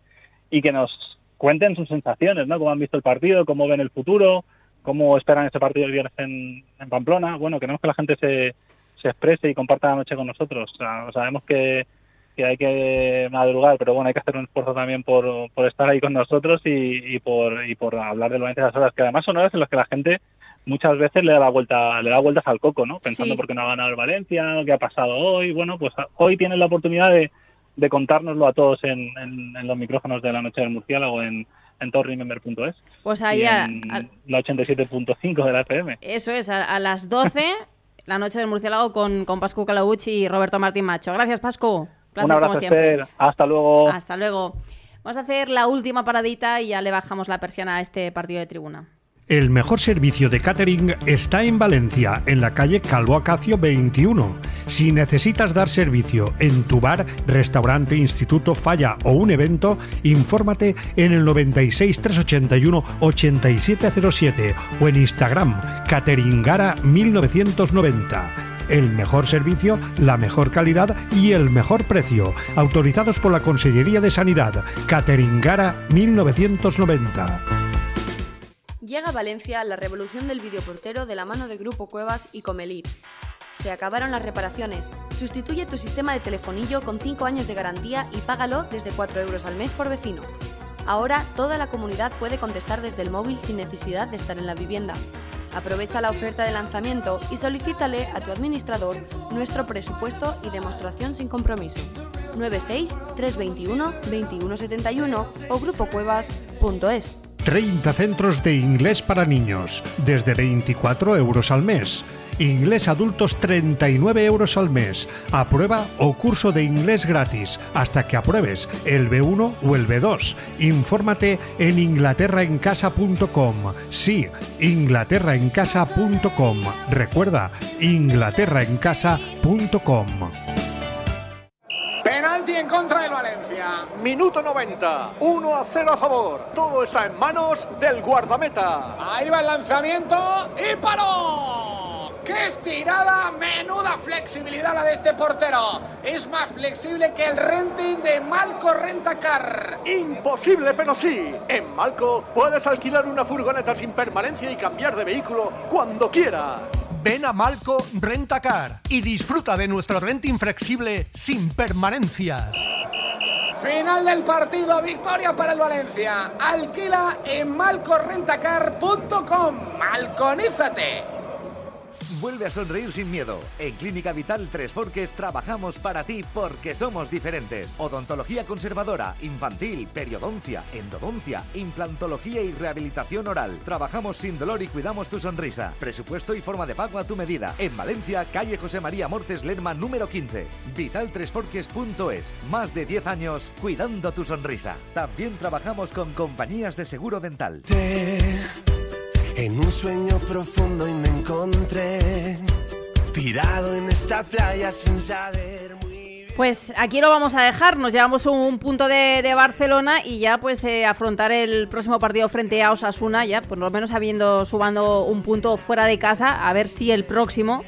y que nos cuenten sus sensaciones, ¿no? Cómo han visto el partido, cómo ven el futuro, cómo esperan ese partido el viernes en, en Pamplona. Bueno, queremos que la gente se, se exprese y comparta la noche con nosotros. O sea, sabemos que, que hay que madrugar, pero bueno, hay que hacer un esfuerzo también por, por estar ahí con nosotros y, y por, y por hablar de las horas, que además son horas en las que la gente muchas veces le da la vuelta le da vueltas al coco, ¿no? Pensando Sí. por qué no ha ganado el Valencia, qué ha pasado hoy. Bueno, pues hoy tienes la oportunidad de, de contárnoslo a todos en, en- en los micrófonos de la noche del murciélago en, en todotremember.es Pues ahí y a- a- la 87.5 de la FM. Eso es, a, a las 12, la noche del murciélago con, con Pascu Calauch y Roberto Martín Macho. Gracias, Pascu. Placer, Un abrazo, como siempre. Hasta luego. Hasta luego. Vamos a hacer la última paradita y ya le bajamos la persiana a este partido de tribuna. El mejor servicio de catering está en Valencia, en la calle Calvo Acacio 21. Si necesitas dar servicio en tu bar, restaurante, instituto, falla o un evento, infórmate en el 96 381 8707 o en Instagram cateringara 1990. El mejor servicio, la mejor calidad y el mejor precio. Autorizados por la Consellería de Sanidad. Cateringara 1990. Llega a Valencia la revolución del videoportero de la mano de Grupo Cuevas y Comelir. Se acabaron las reparaciones. Sustituye tu sistema de telefonillo con 5 años de garantía y págalo desde 4 euros al mes por vecino. Ahora toda la comunidad puede contestar desde el móvil sin necesidad de estar en la vivienda. Aprovecha la oferta de lanzamiento y solicítale a tu administrador nuestro presupuesto y demostración sin compromiso. 96 321 2171 o grupocuevas.es. 30 centros de inglés para niños, desde 24 euros al mes. Inglés adultos 39 euros al mes. Aprueba o curso de inglés gratis hasta que apruebes el B1 o el B2. Infórmate en inglaterraencasa.com. Sí, inglaterraencasa.com. Recuerda, inglaterraencasa.com. Penalti en contra del Valencia. Minuto 90, 1 a 0 a favor. Todo está en manos del guardameta. Ahí va el lanzamiento y paró. ¡Qué estirada! Menuda flexibilidad la de este portero. Es más flexible que el renting de Malco Rentacar. Imposible, pero sí. En Malco puedes alquilar una furgoneta sin permanencia y cambiar de vehículo cuando quieras. Ven a Malco Rentacar y disfruta de nuestro renting flexible sin permanencias. Final del partido, victoria para el Valencia. Alquila en malcorrentacar.com. Malconízate. Vuelve a sonreír sin miedo. En Clínica Vital Tres Forques trabajamos para ti porque somos diferentes. Odontología conservadora, infantil, periodoncia, endodoncia, implantología y rehabilitación oral. Trabajamos sin dolor y cuidamos tu sonrisa. Presupuesto y forma de pago a tu medida. En Valencia, calle José María Mortes Lerma número 15. Vitaltresforques.es. Más de 10 años cuidando tu sonrisa. También trabajamos con compañías de seguro dental. En un sueño profundo y me encontré tirado en esta playa sin saber. Pues aquí lo vamos a dejar, nos llevamos un punto de, de Barcelona y ya pues eh, afrontar el próximo partido frente a Osasuna, ya por lo menos habiendo subando un punto fuera de casa, a ver si el próximo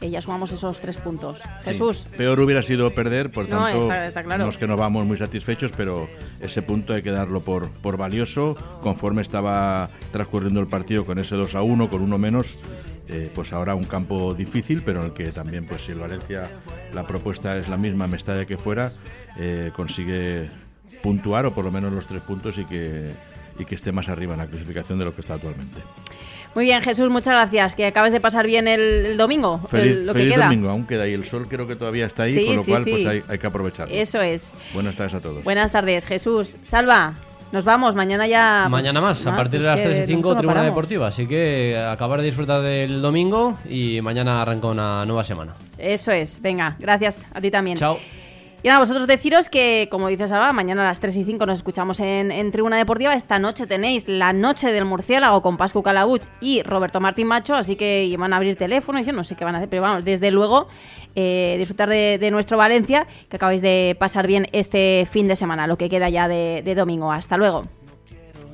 eh, ya sumamos esos tres puntos. Jesús. Peor hubiera sido perder, por No, tanto, está- está claro. no es que no vamos muy satisfechos, pero ese punto hay que darlo por, por valioso. Conforme estaba transcurriendo el partido con ese 2 a 1, con uno menos, eh, pues ahora un campo difícil, pero en el que también, pues si el Valencia la propuesta es la misma, Mestalla que fuera, eh, consigue puntuar o por lo menos los tres puntos y que, y que esté más arriba en la clasificación de lo que está actualmente. Muy bien, Jesús, muchas gracias. Que acabes de pasar bien el, el domingo, Feliz, el- lo que feliz queda. domingo, aún queda ahí el sol, creo que todavía está ahí, Sí, con lo sí, cual sí. pues hay, hay que aprovecharlo. Eso es. Buenas tardes a todos. Buenas tardes, Jesús. Salva, nos vamos. Mañana ya. pues, Mañana más, a partir de las que 3 y 5, nosotros no Tribuna. Deportiva. Así que acabar de disfrutar del domingo y mañana arranca una nueva semana. Eso es. Venga, gracias a ti también. Chao. Y nada, vosotros deciros que, como dices Salva, mañana a las 3 y 5 nos escuchamos en, Tribuna Deportiva. Esta noche tenéis la noche del murciélago con Pascu Calabuch y Roberto Martín Macho, así que y van a abrir teléfonos, yo no sé qué van a hacer, pero vamos, desde luego eh, disfrutar de, nuestro Valencia, que acabáis de pasar bien este fin de semana, lo que queda ya de, domingo. Hasta luego.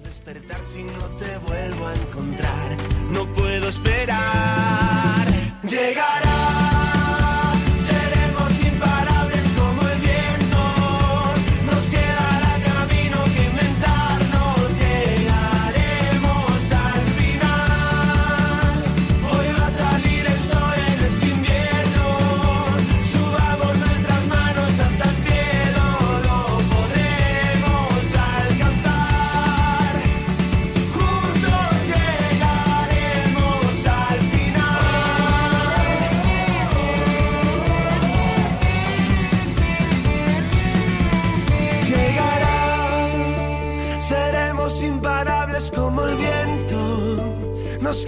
despertar si no te vuelvo a encontrar. No puedo esperar. Llegará. Nos